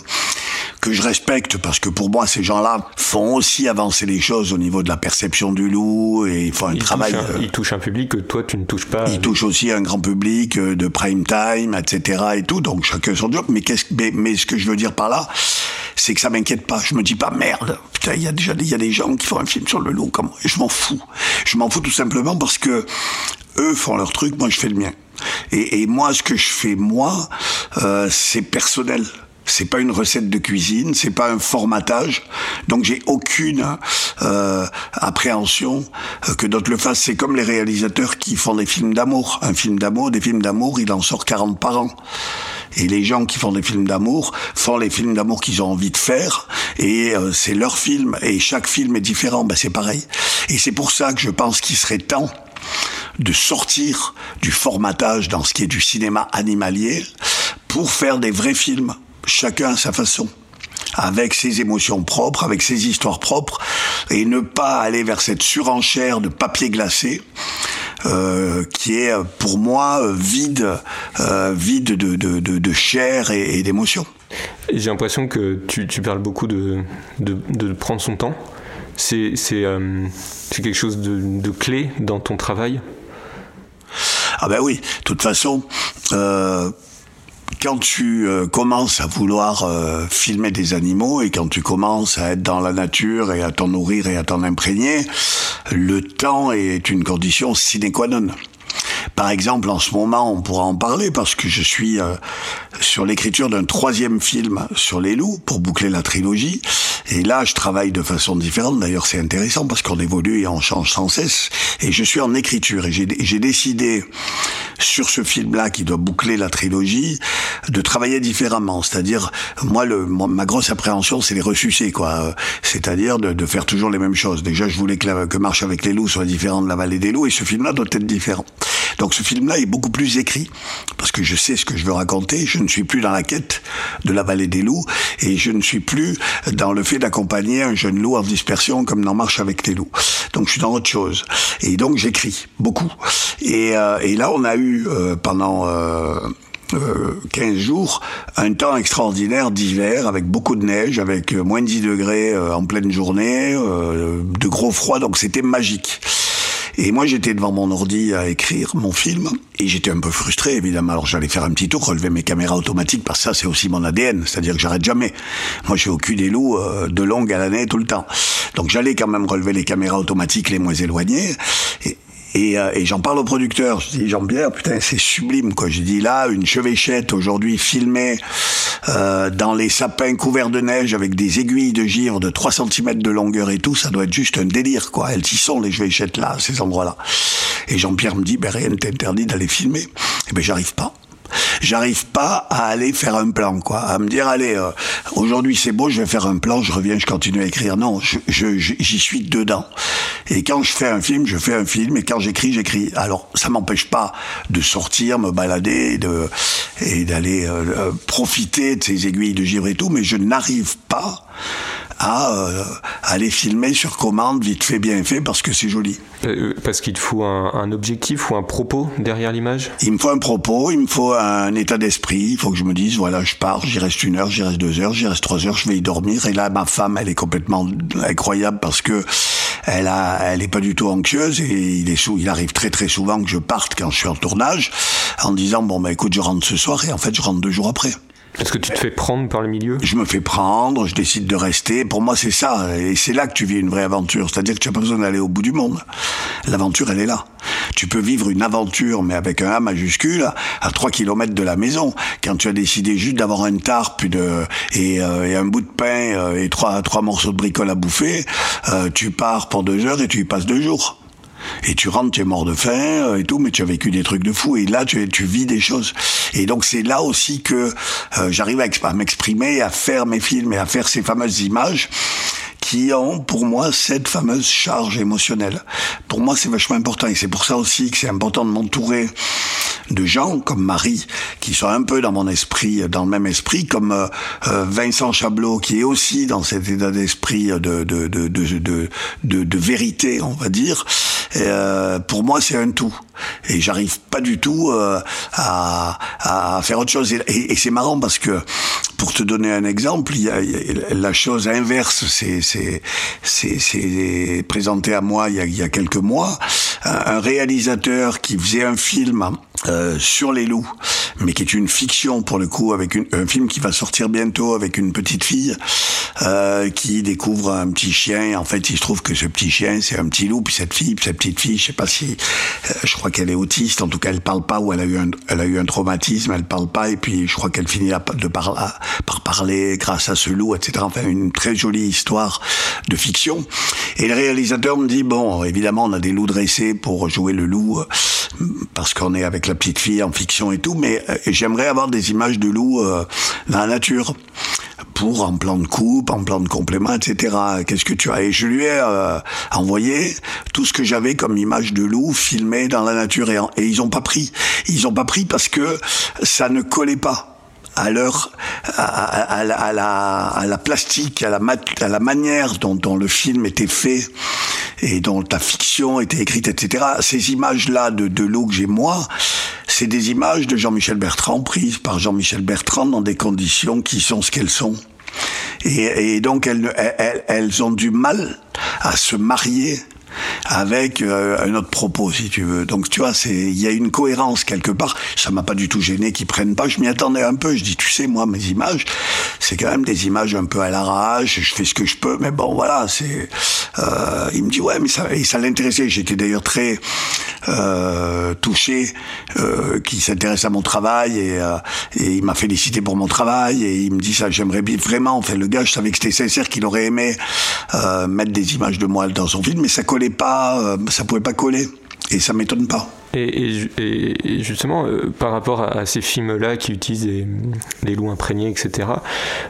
que je respecte parce que pour moi ces gens-là font aussi avancer les choses au niveau de la perception du loup et ils font un travail. Euh, ils touchent un public que toi tu ne touches pas. Ils touchent aussi un grand public de prime time, etc. et tout. Donc chacun son job. Mais qu'est-ce mais, mais ce que je veux dire par là, c'est que ça m'inquiète pas. Je me dis pas merde. Putain, il y a déjà il y a des gens qui font un film sur le loup comme je m'en fous. Je m'en fous tout simplement parce que eux font leur truc, moi je fais le mien. Et, et moi, ce que je fais moi, euh, c'est personnel. C'est pas une recette de cuisine, c'est pas un formatage, donc j'ai aucune euh, appréhension euh, que d'autres le fassent. C'est comme les réalisateurs qui font des films d'amour. Un film d'amour, des films d'amour, il en sort 40 par an. Et les gens qui font des films d'amour font les films d'amour qu'ils ont envie de faire, et euh, c'est leur film, et chaque film est différent, ben c'est pareil. Et c'est pour ça que je pense qu'il serait temps de sortir du formatage dans ce qui est du cinéma animalier pour faire des vrais films, chacun à sa façon avec ses émotions propres, avec ses histoires propres, et ne pas aller vers cette surenchère de papier glacé euh, qui est pour moi vide, euh, vide de, de, de, de chair et, et d'émotion. J'ai l'impression que tu, tu, parles beaucoup de, de, prendre son temps. C'est euh, quelque chose de, clé dans ton travail? Ah ben oui, de toute façon, euh, quand tu euh, commences à vouloir euh, filmer des animaux et quand tu commences à être dans la nature et à t'en nourrir et à t'en imprégner, le temps est une condition sine qua non. Par exemple, en ce moment, on pourra en parler parce que je suis euh, sur l'écriture d'un troisième film sur les loups pour boucler la trilogie. Et là, je travaille de façon différente. D'ailleurs, c'est intéressant parce qu'on évolue et on change sans cesse. Et je suis en écriture et j'ai décidé sur ce film-là qui doit boucler la trilogie de travailler différemment. C'est-à-dire, moi, le, ma grosse appréhension, c'est les ressuscés, quoi. C'est-à-dire de, de, faire toujours les mêmes choses. Déjà, je voulais que, que Marche avec les loups soit différent de La Vallée des loups et ce film-là doit être différent. Donc ce film-là est beaucoup plus écrit, parce que je sais ce que je veux raconter, je ne suis plus dans la quête de la vallée des loups, et je ne suis plus dans le fait d'accompagner un jeune loup en dispersion comme dans Marche avec les loups. Donc je suis dans autre chose. Et donc j'écris beaucoup. Et, euh, et, là on a eu euh, pendant... Euh, 15 jours, un temps extraordinaire d'hiver avec beaucoup de neige, avec moins de 10 degrés euh, en pleine journée, euh, de gros froid, donc c'était magique. Et moi, j'étais devant mon ordi à écrire mon film, et j'étais un peu frustré, évidemment. Alors j'allais faire un petit tour, relever mes caméras automatiques, parce que ça, c'est aussi mon ADN, c'est-à-dire que j'arrête jamais. Moi, j'ai au cul des loups euh, de longue à l'année tout le temps. Donc j'allais quand même relever les caméras automatiques les moins éloignées, et, euh, j'en parle au producteur. Je dis Jean-Pierre, putain, c'est sublime quoi. Je dis là, une chevêchette aujourd'hui filmée euh, dans les sapins couverts de neige avec des aiguilles de givre de 3 cm de longueur et tout, ça doit être juste un délire quoi. Elles y sont les chevêchettes là, ces endroits-là. Et Jean-Pierre me dit, ben rien n'est interdit d'aller filmer. Et eh ben j'arrive pas j'arrive pas à aller faire un plan, quoi, à me dire allez, euh, aujourd'hui c'est beau, je vais faire un plan, je reviens, je continue à écrire. Non, j'y suis dedans. Et quand je fais un film, je fais un film, et quand j'écris, j'écris. Alors ça m'empêche pas de sortir, me balader, de et d'aller euh, euh, profiter de ces aiguilles de givre et tout, mais je n'arrive pas à euh, aller filmer sur commande, vite fait, bien fait, parce que c'est joli. Euh, parce qu'il te faut un, un, objectif ou un propos derrière l'image? Il me faut un propos, il me faut un état d'esprit, il faut que je me dise, voilà, je pars, j'y reste une heure, j'y reste deux heures, j'y reste trois heures, je vais y dormir. Et là, ma femme, elle est complètement incroyable parce que elle a, elle est pas du tout anxieuse et il est sous, il arrive très très souvent que je parte quand je suis en tournage en disant, bon, bah écoute, je rentre ce soir et en fait, je rentre deux jours après. Est-ce que tu te fais prendre par le milieu? Je me fais prendre, je décide de rester. Pour moi, c'est ça. Et c'est là que tu vis une vraie aventure. C'est-à-dire que tu n'as pas besoin d'aller au bout du monde. L'aventure, elle est là. Tu peux vivre une aventure, mais avec un A majuscule, à 3 km de la maison. Quand tu as décidé juste d'avoir une tarpe de, et, euh, et, un bout de pain euh, et trois, trois morceaux de bricole à bouffer, euh, tu pars pour deux heures et tu y passes deux jours. Et tu rentres, tu es mort de faim euh, et tout, mais tu as vécu des trucs de fou. Et là, tu, tu vis des choses. Et donc c'est là aussi que euh, j'arrive à, m'exprimer, à faire mes films et à faire ces fameuses images qui ont pour moi cette fameuse charge émotionnelle. Pour moi, c'est vachement important et c'est pour ça aussi que c'est important de m'entourer de gens comme Marie qui sont un peu dans mon esprit, dans le même esprit, comme euh, Vincent Chablot qui est aussi dans cet état d'esprit de de, de, vérité, on va dire. Euh, pour moi, c'est un tout. Et j'arrive pas du tout euh, à, à, faire autre chose. Et, et, c'est marrant parce que, pour te donner un exemple, il y a, la chose inverse c'est présenté à moi il y a, il y a quelques mois. Un réalisateur qui faisait un film euh, sur les loups, mais qui est une fiction pour le coup, avec une, un film qui va sortir bientôt avec une petite fille euh, qui découvre un petit chien. Et en fait, il se trouve que ce petit chien, c'est un petit loup, puis cette fille, puis cette petite fille, je sais pas si, euh, je crois qu'elle est autiste. En tout cas, elle parle pas ou elle a eu un, elle a eu un traumatisme, elle parle pas. Et puis, je crois qu'elle finit de par, par parler grâce à ce loup, etc. Enfin, une très jolie histoire de fiction. Et le réalisateur me dit bon, évidemment, on a des loups dressés pour jouer le loup parce qu'on est avec la petite fille en fiction et tout, mais euh, j'aimerais avoir des images de loup euh, dans la nature pour en plan de coupe, en plan de complément, etc. Qu'est-ce que tu as? Et je lui ai euh, envoyé tout ce que j'avais comme image de loup filmé dans la nature et, et ils ont pas pris. Ils ont pas pris parce que ça ne collait pas à à, la, plastique, à la, manière dont, le film était fait et dont la fiction était écrite, etc. Ces images-là de, de l'eau que j'ai moi, c'est des images de Jean-Michel Bertrand prises par Jean-Michel Bertrand dans des conditions qui sont ce qu'elles sont. Et, donc elles ont du mal à se marier avec euh, un autre propos, si tu veux. Donc, tu vois, c'est il y a une cohérence quelque part. Ça m'a pas du tout gêné qu'ils prennent pas. Je m'y attendais un peu. Je dis, tu sais, moi, mes images, c'est quand même des images un peu à l'arrache. Je fais ce que je peux, mais bon, voilà. C'est. Euh, il me dit, ouais, mais ça, l'intéressait. J'étais d'ailleurs très euh, touché qu'il s'intéresse à mon travail et, il m'a félicité pour mon travail et il me dit ça. J'aimerais bien vraiment. Enfin, le gars, je savais que c'était sincère, qu'il aurait aimé mettre des images de moi dans son film, mais ça collait pas, euh, ça pouvait pas coller. Et ça m'étonne pas. Et, justement, euh, par rapport à, ces films-là qui utilisent des, des, loups imprégnés, etc.,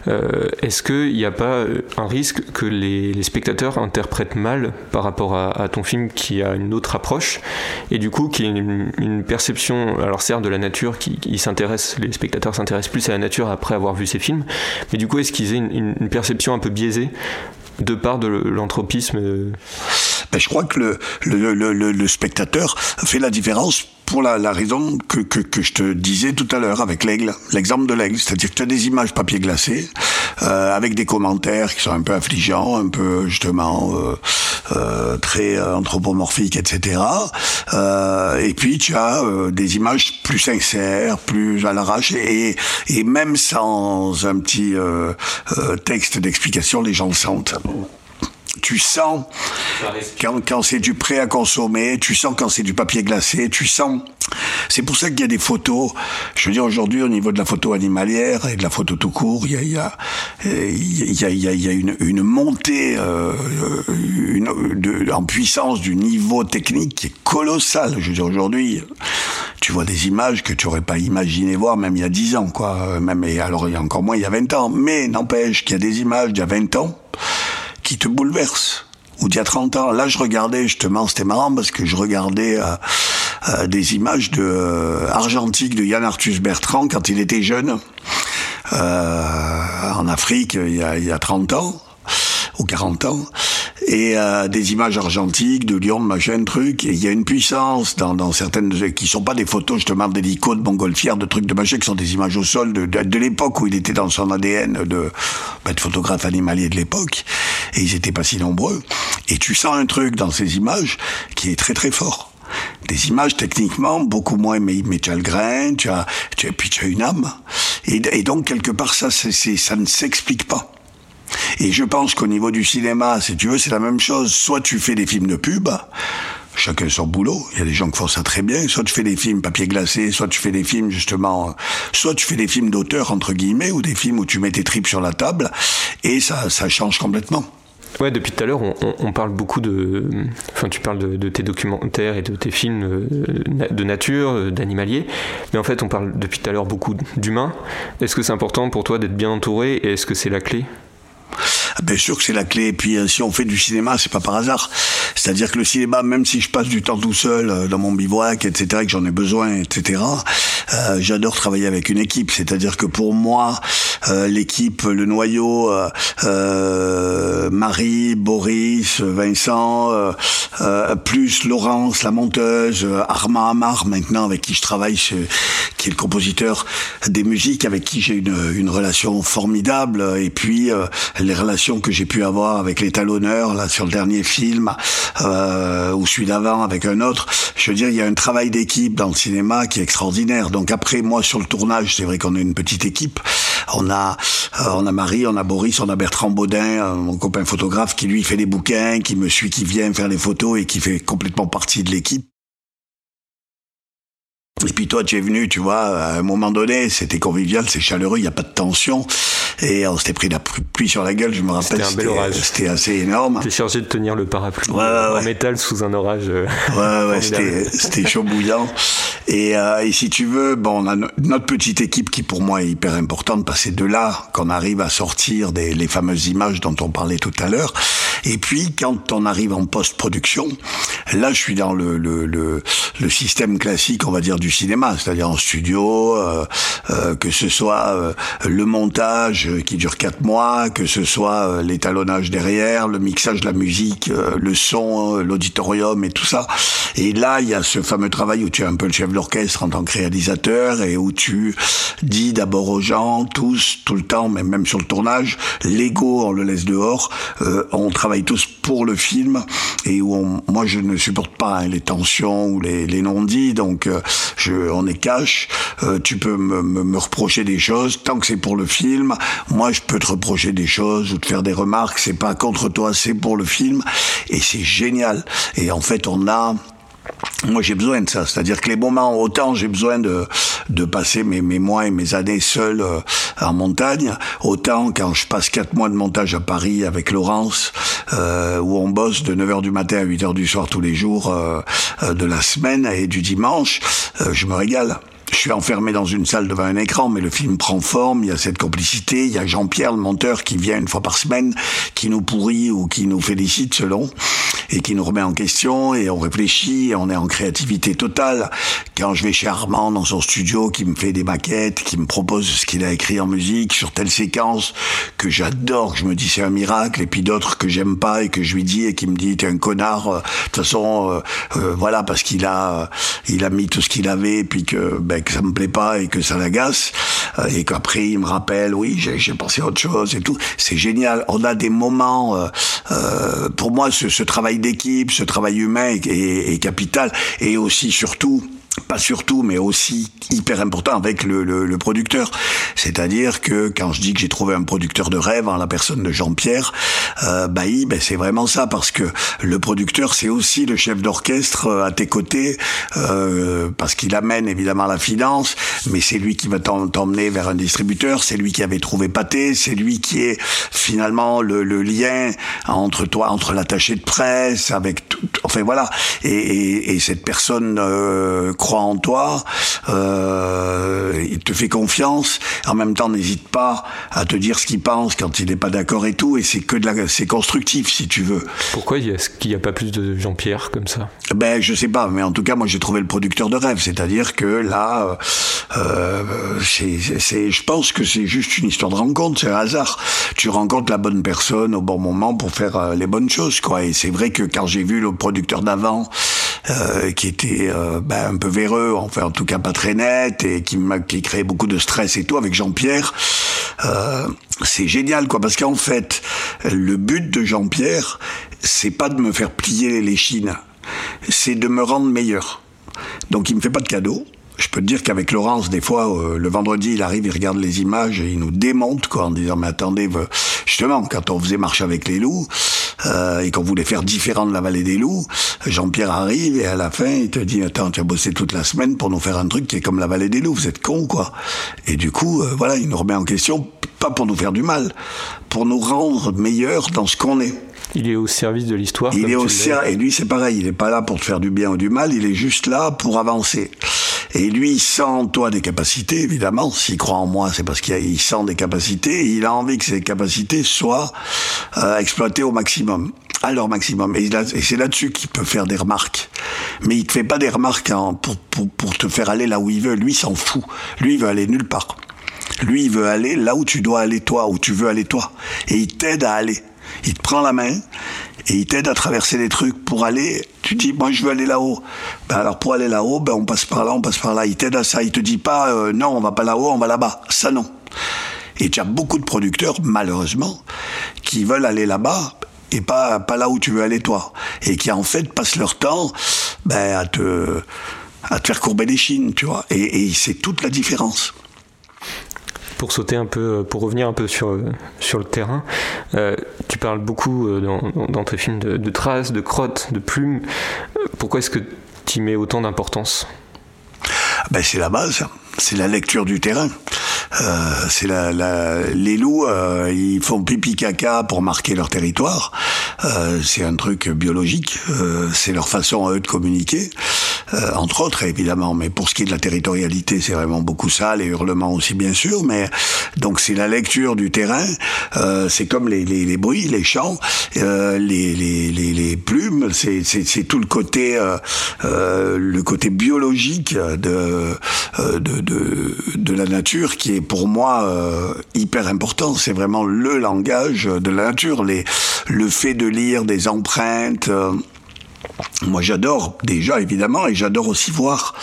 euh, est-ce qu'il n'y a pas un risque que les, spectateurs interprètent mal par rapport à, ton film qui a une autre approche et du coup qui a une, perception, alors certes de la nature, qui, s'intéresse, les spectateurs s'intéressent plus à la nature après avoir vu ces films, mais du coup est-ce qu'ils aient une perception un peu biaisée de part de l'anthropisme ben, Je crois que le, le, le, le, spectateur fait la différence pour la, raison que, que, je te disais tout à l'heure avec l'aigle, l'exemple de l'aigle, c'est-à-dire que tu as des images papier glacé euh, avec des commentaires qui sont un peu affligeants, un peu justement euh, euh, très anthropomorphiques, etc. Et puis tu as des images plus sincères, plus à l'arrache, et, et même sans un petit texte d'explication, les gens le sentent tu sens quand, quand c'est du prêt à consommer, tu sens quand c'est du papier glacé, tu sens. C'est pour ça qu'il y a des photos. Je veux dire, aujourd'hui, au niveau de la photo animalière et de la photo tout court, il y a, il y a, il y a, il y a, une, une, montée euh, une, de, en puissance du niveau technique qui est colossal. Je veux dire, aujourd'hui, tu vois des images que tu aurais pas imaginé voir même il y a 10 ans, quoi. Même, et alors, il y a encore moins il y a 20 ans. Mais n'empêche qu'il y a des images d'il y a 20 ans qui te bouleverse. Ou d'il y a 30 ans, là je regardais justement, c'était marrant parce que je regardais euh, euh, des images de euh, de Yann Arthus Bertrand quand il était jeune en Afrique il y, a, il y a 30 ans ou 40 ans et euh, des images argentiques de Lyon, machin, truc. Et il y a une puissance dans, dans certaines qui sont pas des photos justement d'hélicos, de montgolfières, de trucs de machin, qui sont des images au sol de, de, l'époque où il était dans son ADN de, bah, de photographe animalier de l'époque. Et ils étaient pas si nombreux. Et tu sens un truc dans ces images qui est très très fort des images techniquement beaucoup moins mais, mais tu as le grain tu as, tu as puis tu as une âme et, et donc quelque part ça c'est ça ne s'explique pas et je pense qu'au niveau du cinéma, si tu veux, c'est la même chose. Soit tu fais des films de pub, chacun son boulot. Il y a des gens qui font ça très bien. Soit tu fais des films papier glacé, soit tu fais des films justement, soit tu fais des films d'auteur entre guillemets, ou des films où tu mets tes tripes sur la table, et ça, change complètement. Ouais, depuis tout à l'heure, on, parle beaucoup de. Enfin, tu parles de, de, tes documentaires et de tes films de nature, d'animalier. Mais en fait, on parle depuis tout à l'heure beaucoup d'humains. Est-ce que c'est important pour toi d'être bien entouré et est-ce que c'est la clé? Bien sûr que c'est la clé. Et puis, euh, si on fait du cinéma, c'est pas par hasard. C'est-à-dire que le cinéma, même si je passe du temps tout seul euh, dans mon bivouac, etc., et que j'en ai besoin, etc., euh, j'adore travailler avec une équipe. C'est-à-dire que pour moi, l'équipe, le noyau, euh, Marie, Boris, Vincent, plus Laurence, la monteuse, Armand Amar, maintenant, avec qui je travaille, qui est le compositeur des musiques, avec qui j'ai une, une relation formidable. Et puis, les relations que j'ai pu avoir avec les là, sur le dernier film, euh, ou celui d'avant avec un autre. Je veux dire, il y a un travail d'équipe dans le cinéma qui est extraordinaire. Donc après, moi, sur le tournage, c'est vrai qu'on est une petite équipe. On a, euh, on a Marie, on a Boris, on a Bertrand Baudin, euh, mon copain photographe, qui lui fait des bouquins, qui me suit, qui vient faire les photos et qui fait complètement partie de l'équipe. Et puis toi, tu es venu, tu vois, à un moment donné, c'était convivial, c'est chaleureux, il n'y a pas de tension. Et on s'était pris la pluie sur la gueule, je me rappelle. C'était un bel orage. C'était assez énorme. T'es chargé de tenir le parapluie ouais, ouais, en métal sous un orage. Euh, ouais, ouais, c'était, c'était chaud bouillant. Et, euh, et, si tu veux, bon, on a notre petite équipe qui pour moi est hyper importante parce que c'est de là qu'on arrive à sortir des, les fameuses images dont on parlait tout à l'heure. Et puis, quand on arrive en post-production, là, je suis dans le, le, le, le système classique, on va dire, du cinéma, c'est-à-dire en studio, euh, euh, que ce soit euh, le montage qui dure quatre mois, que ce soit l'étalonnage derrière, le mixage de la musique, le son, l'auditorium et tout ça. Et là, il y a ce fameux travail où tu es un peu le chef de l'orchestre en tant que réalisateur et où tu dis d'abord aux gens, tous, tout le temps, mais même sur le tournage, l'ego, on le laisse dehors, on travaille travaille tous pour le film et où on, moi je ne supporte pas hein, les tensions ou les, non-dits, donc euh, je, on est cash. Euh, tu peux me, me, reprocher des choses tant que c'est pour le film. Moi, je peux te reprocher des choses ou te faire des remarques. C'est pas contre toi, c'est pour le film et c'est génial. Et en fait, on a moi, j'ai besoin de ça. C'est-à-dire que les moments, autant j'ai besoin de, passer mes, mois et mes années seul euh, en montagne, autant quand je passe quatre mois de montage à Paris avec Laurence, euh, où on bosse de 9h du matin à 8h du soir tous les jours euh, de la semaine et du dimanche, je me régale je suis enfermé dans une salle devant un écran, mais le film prend forme, il y a cette complicité, il y a Jean-Pierre, le monteur, qui vient une fois par semaine, qui nous pourrit ou qui nous félicite selon, et qui nous remet en question, et on réfléchit, on est en créativité totale. Quand je vais chez Armand dans son studio, qui me fait des maquettes, qui me propose ce qu'il a écrit en musique sur telle séquence, que j'adore, que je me dis c'est un miracle, et puis d'autres que j'aime pas, et que je lui dis, et qui me dit t'es un connard, euh, de toute façon, euh, euh, voilà, parce qu'il a, il a mis tout ce qu'il avait, puis que, ben, que ça me plaît pas et que ça l'agace euh, et qu'après il me rappelle oui j'ai pensé à autre chose et tout. C'est génial. On a des moments euh, euh, pour moi ce, travail d'équipe ce travail humain est capital. Et aussi surtout pas surtout, mais aussi hyper important avec le, le, le producteur. C'est-à-dire que quand je dis que j'ai trouvé un producteur de rêve en la personne de Jean-Pierre euh, Bailly, ben c'est vraiment ça, parce que le producteur, c'est aussi le chef d'orchestre euh, à tes côtés, euh, parce qu'il amène évidemment la finance, mais c'est lui qui va t'emmener vers un distributeur, c'est lui qui avait trouvé Pâté, c'est lui qui est finalement le, le lien entre toi, entre l'attaché de presse, avec tout, enfin voilà, et, et, et cette personne euh, croit en toi, euh, il te fait confiance, en même temps n'hésite pas à te dire ce qu'il pense quand il n'est pas d'accord et tout, et c'est que de la, c'est constructif si tu veux. Pourquoi est-ce qu'il n'y a pas plus de Jean-Pierre comme ça? Ben je sais pas, mais en tout cas moi j'ai trouvé le producteur de rêve, c'est-à-dire que là, euh, c'est, c'est, je pense que c'est juste une histoire de rencontre, c'est un hasard. Tu rencontres la bonne personne au bon moment pour faire euh, les bonnes choses, quoi. Et c'est vrai que quand j'ai vu le producteur d'avant, euh, qui était euh, ben, un peu véreux, enfin en tout cas pas très net, et qui qui créait beaucoup de stress et tout avec Jean-Pierre. Euh, c'est génial quoi, parce qu'en fait, le but de Jean-Pierre, c'est pas de me faire plier les chines, c'est de me rendre meilleur. Donc il me fait pas de cadeaux je peux te dire qu'avec Laurence, des fois, euh, le vendredi, il arrive, il regarde les images il nous démonte, quoi, en disant, mais attendez, justement, quand on faisait marche avec les loups, euh, et qu'on voulait faire différent de la vallée des loups, Jean-Pierre arrive et à la fin, il te dit, attends, tu as bossé toute la semaine pour nous faire un truc qui est comme la vallée des loups, vous êtes con, quoi. Et du coup, euh, voilà, il nous remet en question, pas pour nous faire du mal, pour nous rendre meilleurs dans ce qu'on est. Il est au service de l'histoire. Il est au service, et lui c'est pareil, il n'est pas là pour te faire du bien ou du mal, il est juste là pour avancer. Et lui, il sent en toi des capacités, évidemment. S'il croit en moi, c'est parce qu'il sent des capacités. Et il a envie que ces capacités soient euh, exploitées au maximum, à leur maximum. Et, c'est là-dessus qu'il peut faire des remarques. Mais il te fait pas des remarques hein, pour, pour, pour te faire aller là où il veut. Lui, s'en fout. Lui, il veut aller nulle part. Lui, il veut aller là où tu dois aller toi, où tu veux aller toi. Et il t'aide à aller. Il te prend la main et il t'aide à traverser les trucs pour aller. Tu dis, moi je veux aller là-haut. Ben alors pour aller là-haut, ben on passe par là, on passe par là. Il t'aide à ça. Il te dit pas, euh, non, on va pas là-haut, on va là-bas. Ça non. Et tu as beaucoup de producteurs, malheureusement, qui veulent aller là-bas et pas, pas là où tu veux aller toi. Et qui en fait passent leur temps ben, à, te, à te faire courber les chines, tu vois. Et, et c'est toute la différence pour sauter un peu, pour revenir un peu sur, sur le terrain, euh, tu parles beaucoup euh, dans, tes films de, traces, de crottes, de plumes. Pourquoi est-ce que tu y mets autant d'importance? Ben, C'est la base, c'est la lecture du terrain. Euh, c'est la, la, les loups, euh, ils font pipi caca pour marquer leur territoire. Euh, c'est un truc biologique. Euh, c'est leur façon à eux de communiquer, euh, entre autres évidemment. Mais pour ce qui est de la territorialité, c'est vraiment beaucoup ça, les hurlements aussi bien sûr. Mais donc c'est la lecture du terrain. C'est comme les, les, les, bruits, les chants, les, les, les, plumes. C'est tout le côté le côté biologique de, de, de, de la nature qui est pour moi euh, hyper important. C'est vraiment le langage de la nature, le fait de lire des empreintes. Euh, moi, j'adore déjà évidemment, et j'adore aussi voir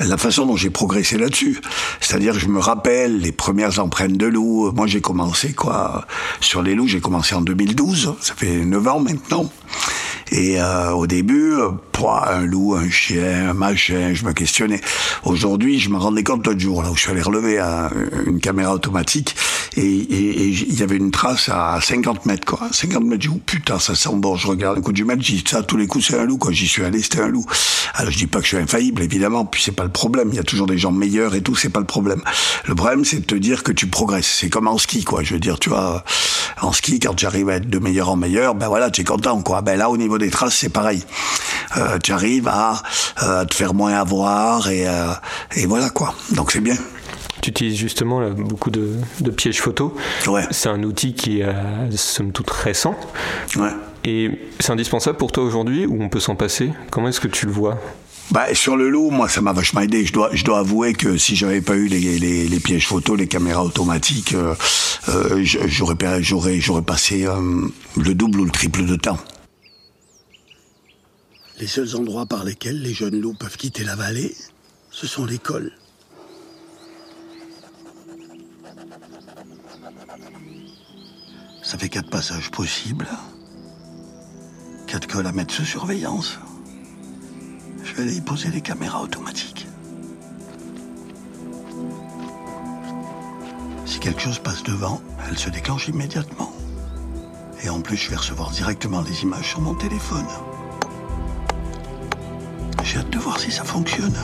la façon dont j'ai progressé là-dessus. C'est-à-dire, je me rappelle les premières empreintes de loup. Moi, j'ai commencé quoi sur les loups. J'ai commencé en 2012. Ça fait 9 ans maintenant. Et euh, au début, un loup, un chien, un machin, je me questionnais. Aujourd'hui, je me rendais compte l'autre jour, là où je suis allé relever une caméra automatique, et il y avait une trace à 50 mètres, quoi. 50 mètres, je dis, oh, putain, ça sent bon. Je regarde le coup du mètre, je dis, ça, tous les coups, c'est un loup, quoi. J'y suis allé, c'était un loup. Alors, je dis pas que je suis infaillible, évidemment, puis c'est pas le problème. Il y a toujours des gens meilleurs et tout, c'est pas le problème. Le problème, c'est de te dire que tu progresses. C'est comme en ski, quoi. Je veux dire, tu vois, en ski, quand tu arrives à être de meilleur en meilleur, ben voilà, tu es content, quoi. Ben là, au niveau des traces, c'est pareil. Euh, tu arrives à, euh, te faire moins avoir et, euh, et voilà, quoi. Donc c'est bien. Tu utilises justement beaucoup de, pièges photo. Ouais. C'est un outil qui est, somme toute, récent. Ouais. Et c'est indispensable pour toi aujourd'hui ou on peut s'en passer? Comment est-ce que tu le vois? Bah, sur le loup, moi, ça m'a vachement aidé. Je dois, je dois avouer que si j'avais pas eu les, les, les, pièges photo, les caméras automatiques, euh, euh, j'aurais, j'aurais, j'aurais passé euh, le double ou le triple de temps. Les seuls endroits par lesquels les jeunes loups peuvent quitter la vallée, ce sont les cols. Ça fait quatre passages possibles. Quatre cols à mettre sous surveillance. Je vais aller y poser les caméras automatiques. Si quelque chose passe devant, elle se déclenche immédiatement. Et en plus, je vais recevoir directement les images sur mon téléphone. J'ai hâte de voir si ça fonctionne.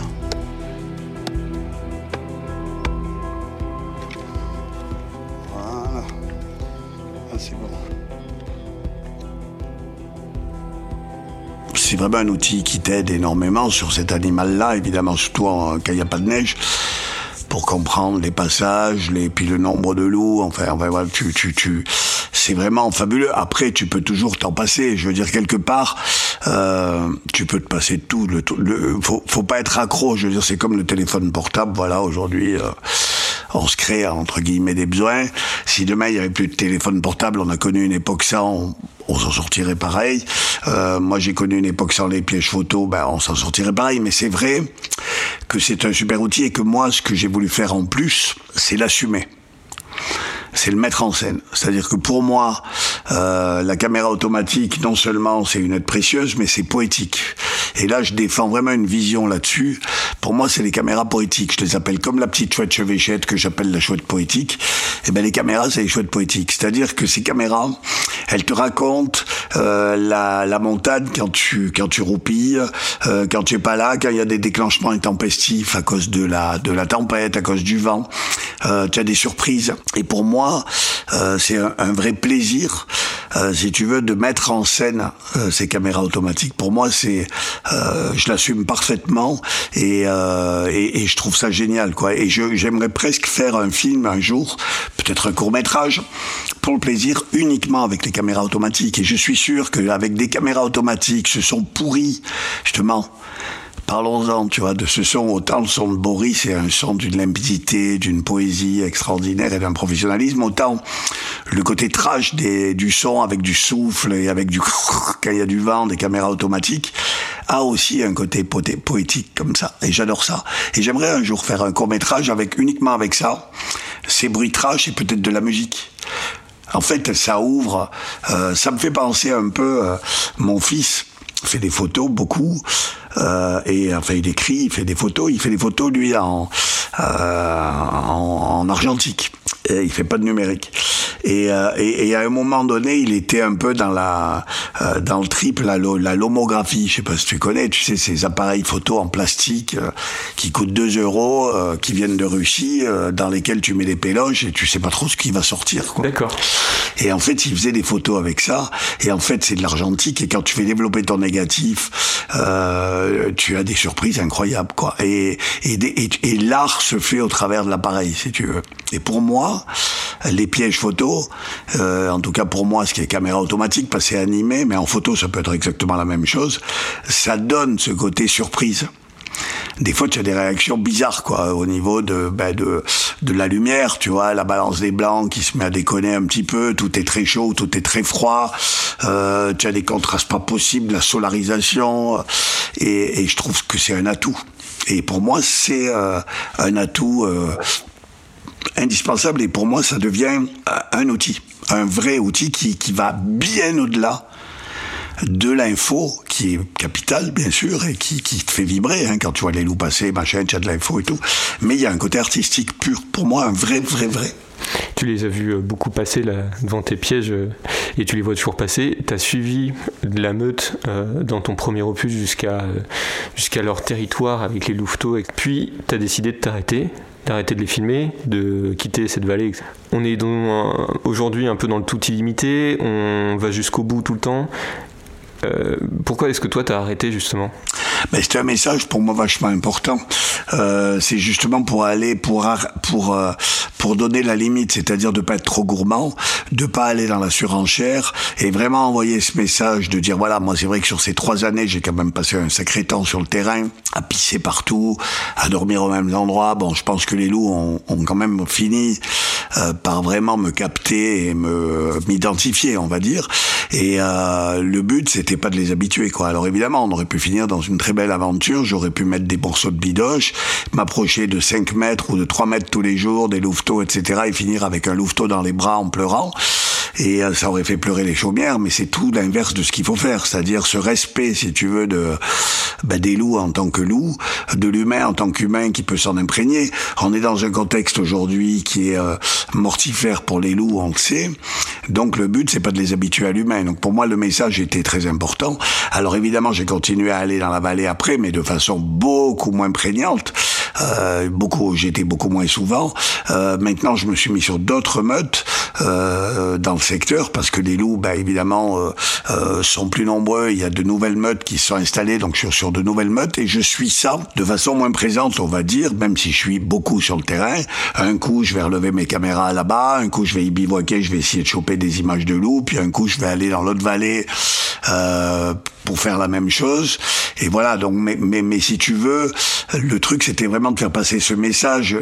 Voilà. Ah, c'est bon. c'est vraiment un outil qui t'aide énormément sur cet animal-là, évidemment, surtout quand il n'y a pas de neige, pour comprendre les passages, les, puis le nombre de loups. Enfin, enfin voilà, tu, tu, tu, c'est vraiment fabuleux. Après, tu peux toujours t'en passer. Je veux dire, quelque part, euh, tu peux te passer tout. Le, le, faut, pas être accro. Je veux dire, c'est comme le téléphone portable. Voilà, aujourd'hui. Euh, on se crée entre guillemets des besoins. Si demain il y avait plus de téléphone portable, on a connu une époque sans, on, s'en sortirait pareil. Euh, moi j'ai connu une époque sans les pièges photos, ben on s'en sortirait pareil. Mais c'est vrai que c'est un super outil et que moi ce que j'ai voulu faire en plus, c'est l'assumer c'est le mettre en scène. C'est-à-dire que pour moi, euh, la caméra automatique, non seulement c'est une aide précieuse, mais c'est poétique. Et là, je défends vraiment une vision là-dessus. Pour moi, c'est les caméras poétiques. Je les appelle comme la petite chouette chevêchette que j'appelle la chouette poétique. Et eh ben les caméras, c'est les chouettes poétiques. C'est-à-dire que ces caméras, elles te racontent euh, la, montagne quand tu quand tu roupilles, euh, quand tu es pas là, quand il y a des déclenchements intempestifs à cause de la de la tempête, à cause du vent. Euh, tu as des surprises. Et pour moi, c'est un, vrai plaisir, si tu veux, de mettre en scène ces caméras automatiques. Pour moi, c'est, euh, je l'assume parfaitement et, et, et, je trouve ça génial, quoi. Et j'aimerais presque faire un film un jour, peut-être un court métrage, pour le plaisir uniquement avec les caméras automatiques. Et je suis sûr qu'avec des caméras automatiques, ce sont pourris, justement Parlons-en, tu vois, de ce son. Autant le son de Boris est un son d'une limpidité, d'une poésie extraordinaire et d'un professionnalisme, autant le côté trash des, du son avec du souffle et avec du [LAUGHS] quand il y a du vent, des caméras automatiques, a aussi un côté poétique comme ça. Et j'adore ça. Et j'aimerais un jour faire un court métrage avec uniquement avec ça, ces bruits trash et peut-être de la musique. En fait, ça ouvre, euh, ça me fait penser un peu, euh, mon fils fait des photos beaucoup euh, et enfin il écrit, il fait des photos, il fait des photos lui en euh, en, en, argentique. Et il fait pas de numérique. Et, euh, et, et, à un moment donné, il était un peu dans la euh, dans le triple, la, la lomographie. Je sais pas si tu connais, tu sais ces appareils photo en plastique euh, qui coûtent 2 euros, qui viennent de Russie, dans lesquels tu mets des péloges et tu sais pas trop ce qui va sortir. D'accord. Et en fait, il faisait des photos avec ça. Et en fait, c'est de l'argentique. Et quand tu fais développer ton négatif, tu as des surprises incroyables, quoi. Et et, et l'art se fait au travers de l'appareil, si tu veux. Et pour moi, les pièges photos, euh, en tout cas pour moi, ce qui est caméra automatique, parce que c'est animé, mais en photo, ça peut être exactement la même chose, ça donne ce côté surprise. Des fois tu as des réactions bizarres quoi au niveau de ben, de la lumière tu vois la balance des blancs qui se met à déconner un petit peu tout est très chaud tout est très froid. Euh, tu as des contrastes pas possibles la solarisation et, et je trouve que c'est un atout. Et pour moi, c'est un atout indispensable et pour moi, ça devient un outil, un vrai outil qui, qui va bien au-delà de l'info, qui est capitale, bien sûr, et qui, qui te fait vibrer, hein, quand tu vois les loups passer, machin, tu as de l'info et tout. Mais il y a un côté artistique pur, pour moi, un vrai, vrai, vrai. Tu les as vus euh, beaucoup passer là, devant tes pièges euh, et tu les vois toujours passer. Tu as suivi la meute euh, dans ton premier opus jusqu'à jusqu'à leur territoire avec les louveteaux. Et puis tu as décidé de t'arrêter, d'arrêter de les filmer, de quitter cette vallée. On est aujourd'hui un peu dans le tout illimité, on va jusqu'au bout tout le temps. Pourquoi est-ce que toi, tu as arrêté justement? Ben, C'est un message pour moi vachement important. Euh, c'est justement pour aller, pour, pour, euh, pour donner la limite, c'est-à-dire de pas être trop gourmand, de pas aller dans la surenchère et vraiment envoyer ce message de dire voilà, moi c'est vrai que sur ces trois années, j'ai quand même passé un sacré temps sur le terrain, à pisser partout, à dormir au même endroit. Bon, je pense que les loups ont, ont quand même fini euh, par vraiment me capter et me m'identifier, on va dire. Et euh, le but, c'était pas de les habituer, quoi. Alors évidemment, on aurait pu finir dans une très belle aventure. J'aurais pu mettre des morceaux de bidoche, m'approcher de 5 mètres ou de 3 mètres tous les jours, des louveteaux, etc., et finir avec un louveteau dans les bras en pleurant et euh, ça aurait fait pleurer les chaumières, mais c'est tout l'inverse de ce qu'il faut faire, c'est-à-dire ce respect, si tu veux, de bah, des loups en tant que loups, de l'humain en tant qu'humain qui peut s'en imprégner. On est dans un contexte aujourd'hui qui est euh, mortifère pour les loups, on le sait. Donc le but, c'est pas de les habituer à l'humain. Donc pour moi, le message était très important. Alors évidemment, j'ai continué à aller dans la vallée après, mais de façon beaucoup moins prégnante. Euh, beaucoup, j'étais beaucoup moins souvent. Euh, maintenant, je me suis mis sur d'autres meutes euh, dans le secteur parce que les loups, bah, évidemment, sont plus nombreux. Il y a de nouvelles meutes qui sont installées, donc sur sur de nouvelles meutes et je suis ça de façon moins présente, on va dire, même si je suis beaucoup sur le terrain. Un coup, je vais relever mes caméras là-bas, un coup, je vais y bivouaquer, je vais essayer de choper des images de loups, puis un coup, je vais aller dans l'autre vallée. Pour faire la même chose. Et voilà, donc, mais, mais, mais si tu veux, le truc, c'était vraiment de faire passer ce message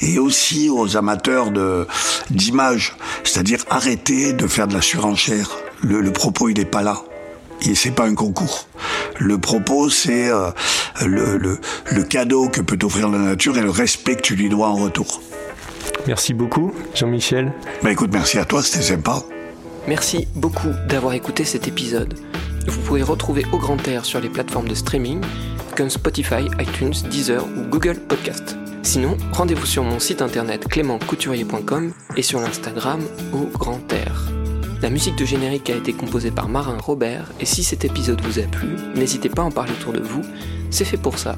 et aussi aux amateurs de d'images, c'est-à-dire arrêter de faire de la surenchère. Le, le propos, il n'est pas là. Et c'est pas un concours. Le propos, c'est euh, le, le, le cadeau que peut t'offrir la nature et le respect que tu lui dois en retour. Merci beaucoup, Jean-Michel. Bah écoute, merci à toi, c'était sympa. Merci beaucoup d'avoir écouté cet épisode. Vous pouvez retrouver Au Grand Air sur les plateformes de streaming comme Spotify, iTunes, Deezer ou Google Podcast. Sinon, rendez-vous sur mon site internet clémentcouturier.com et sur l'Instagram Au Grand Air. La musique de générique a été composée par Marin Robert et si cet épisode vous a plu, n'hésitez pas à en parler autour de vous, c'est fait pour ça.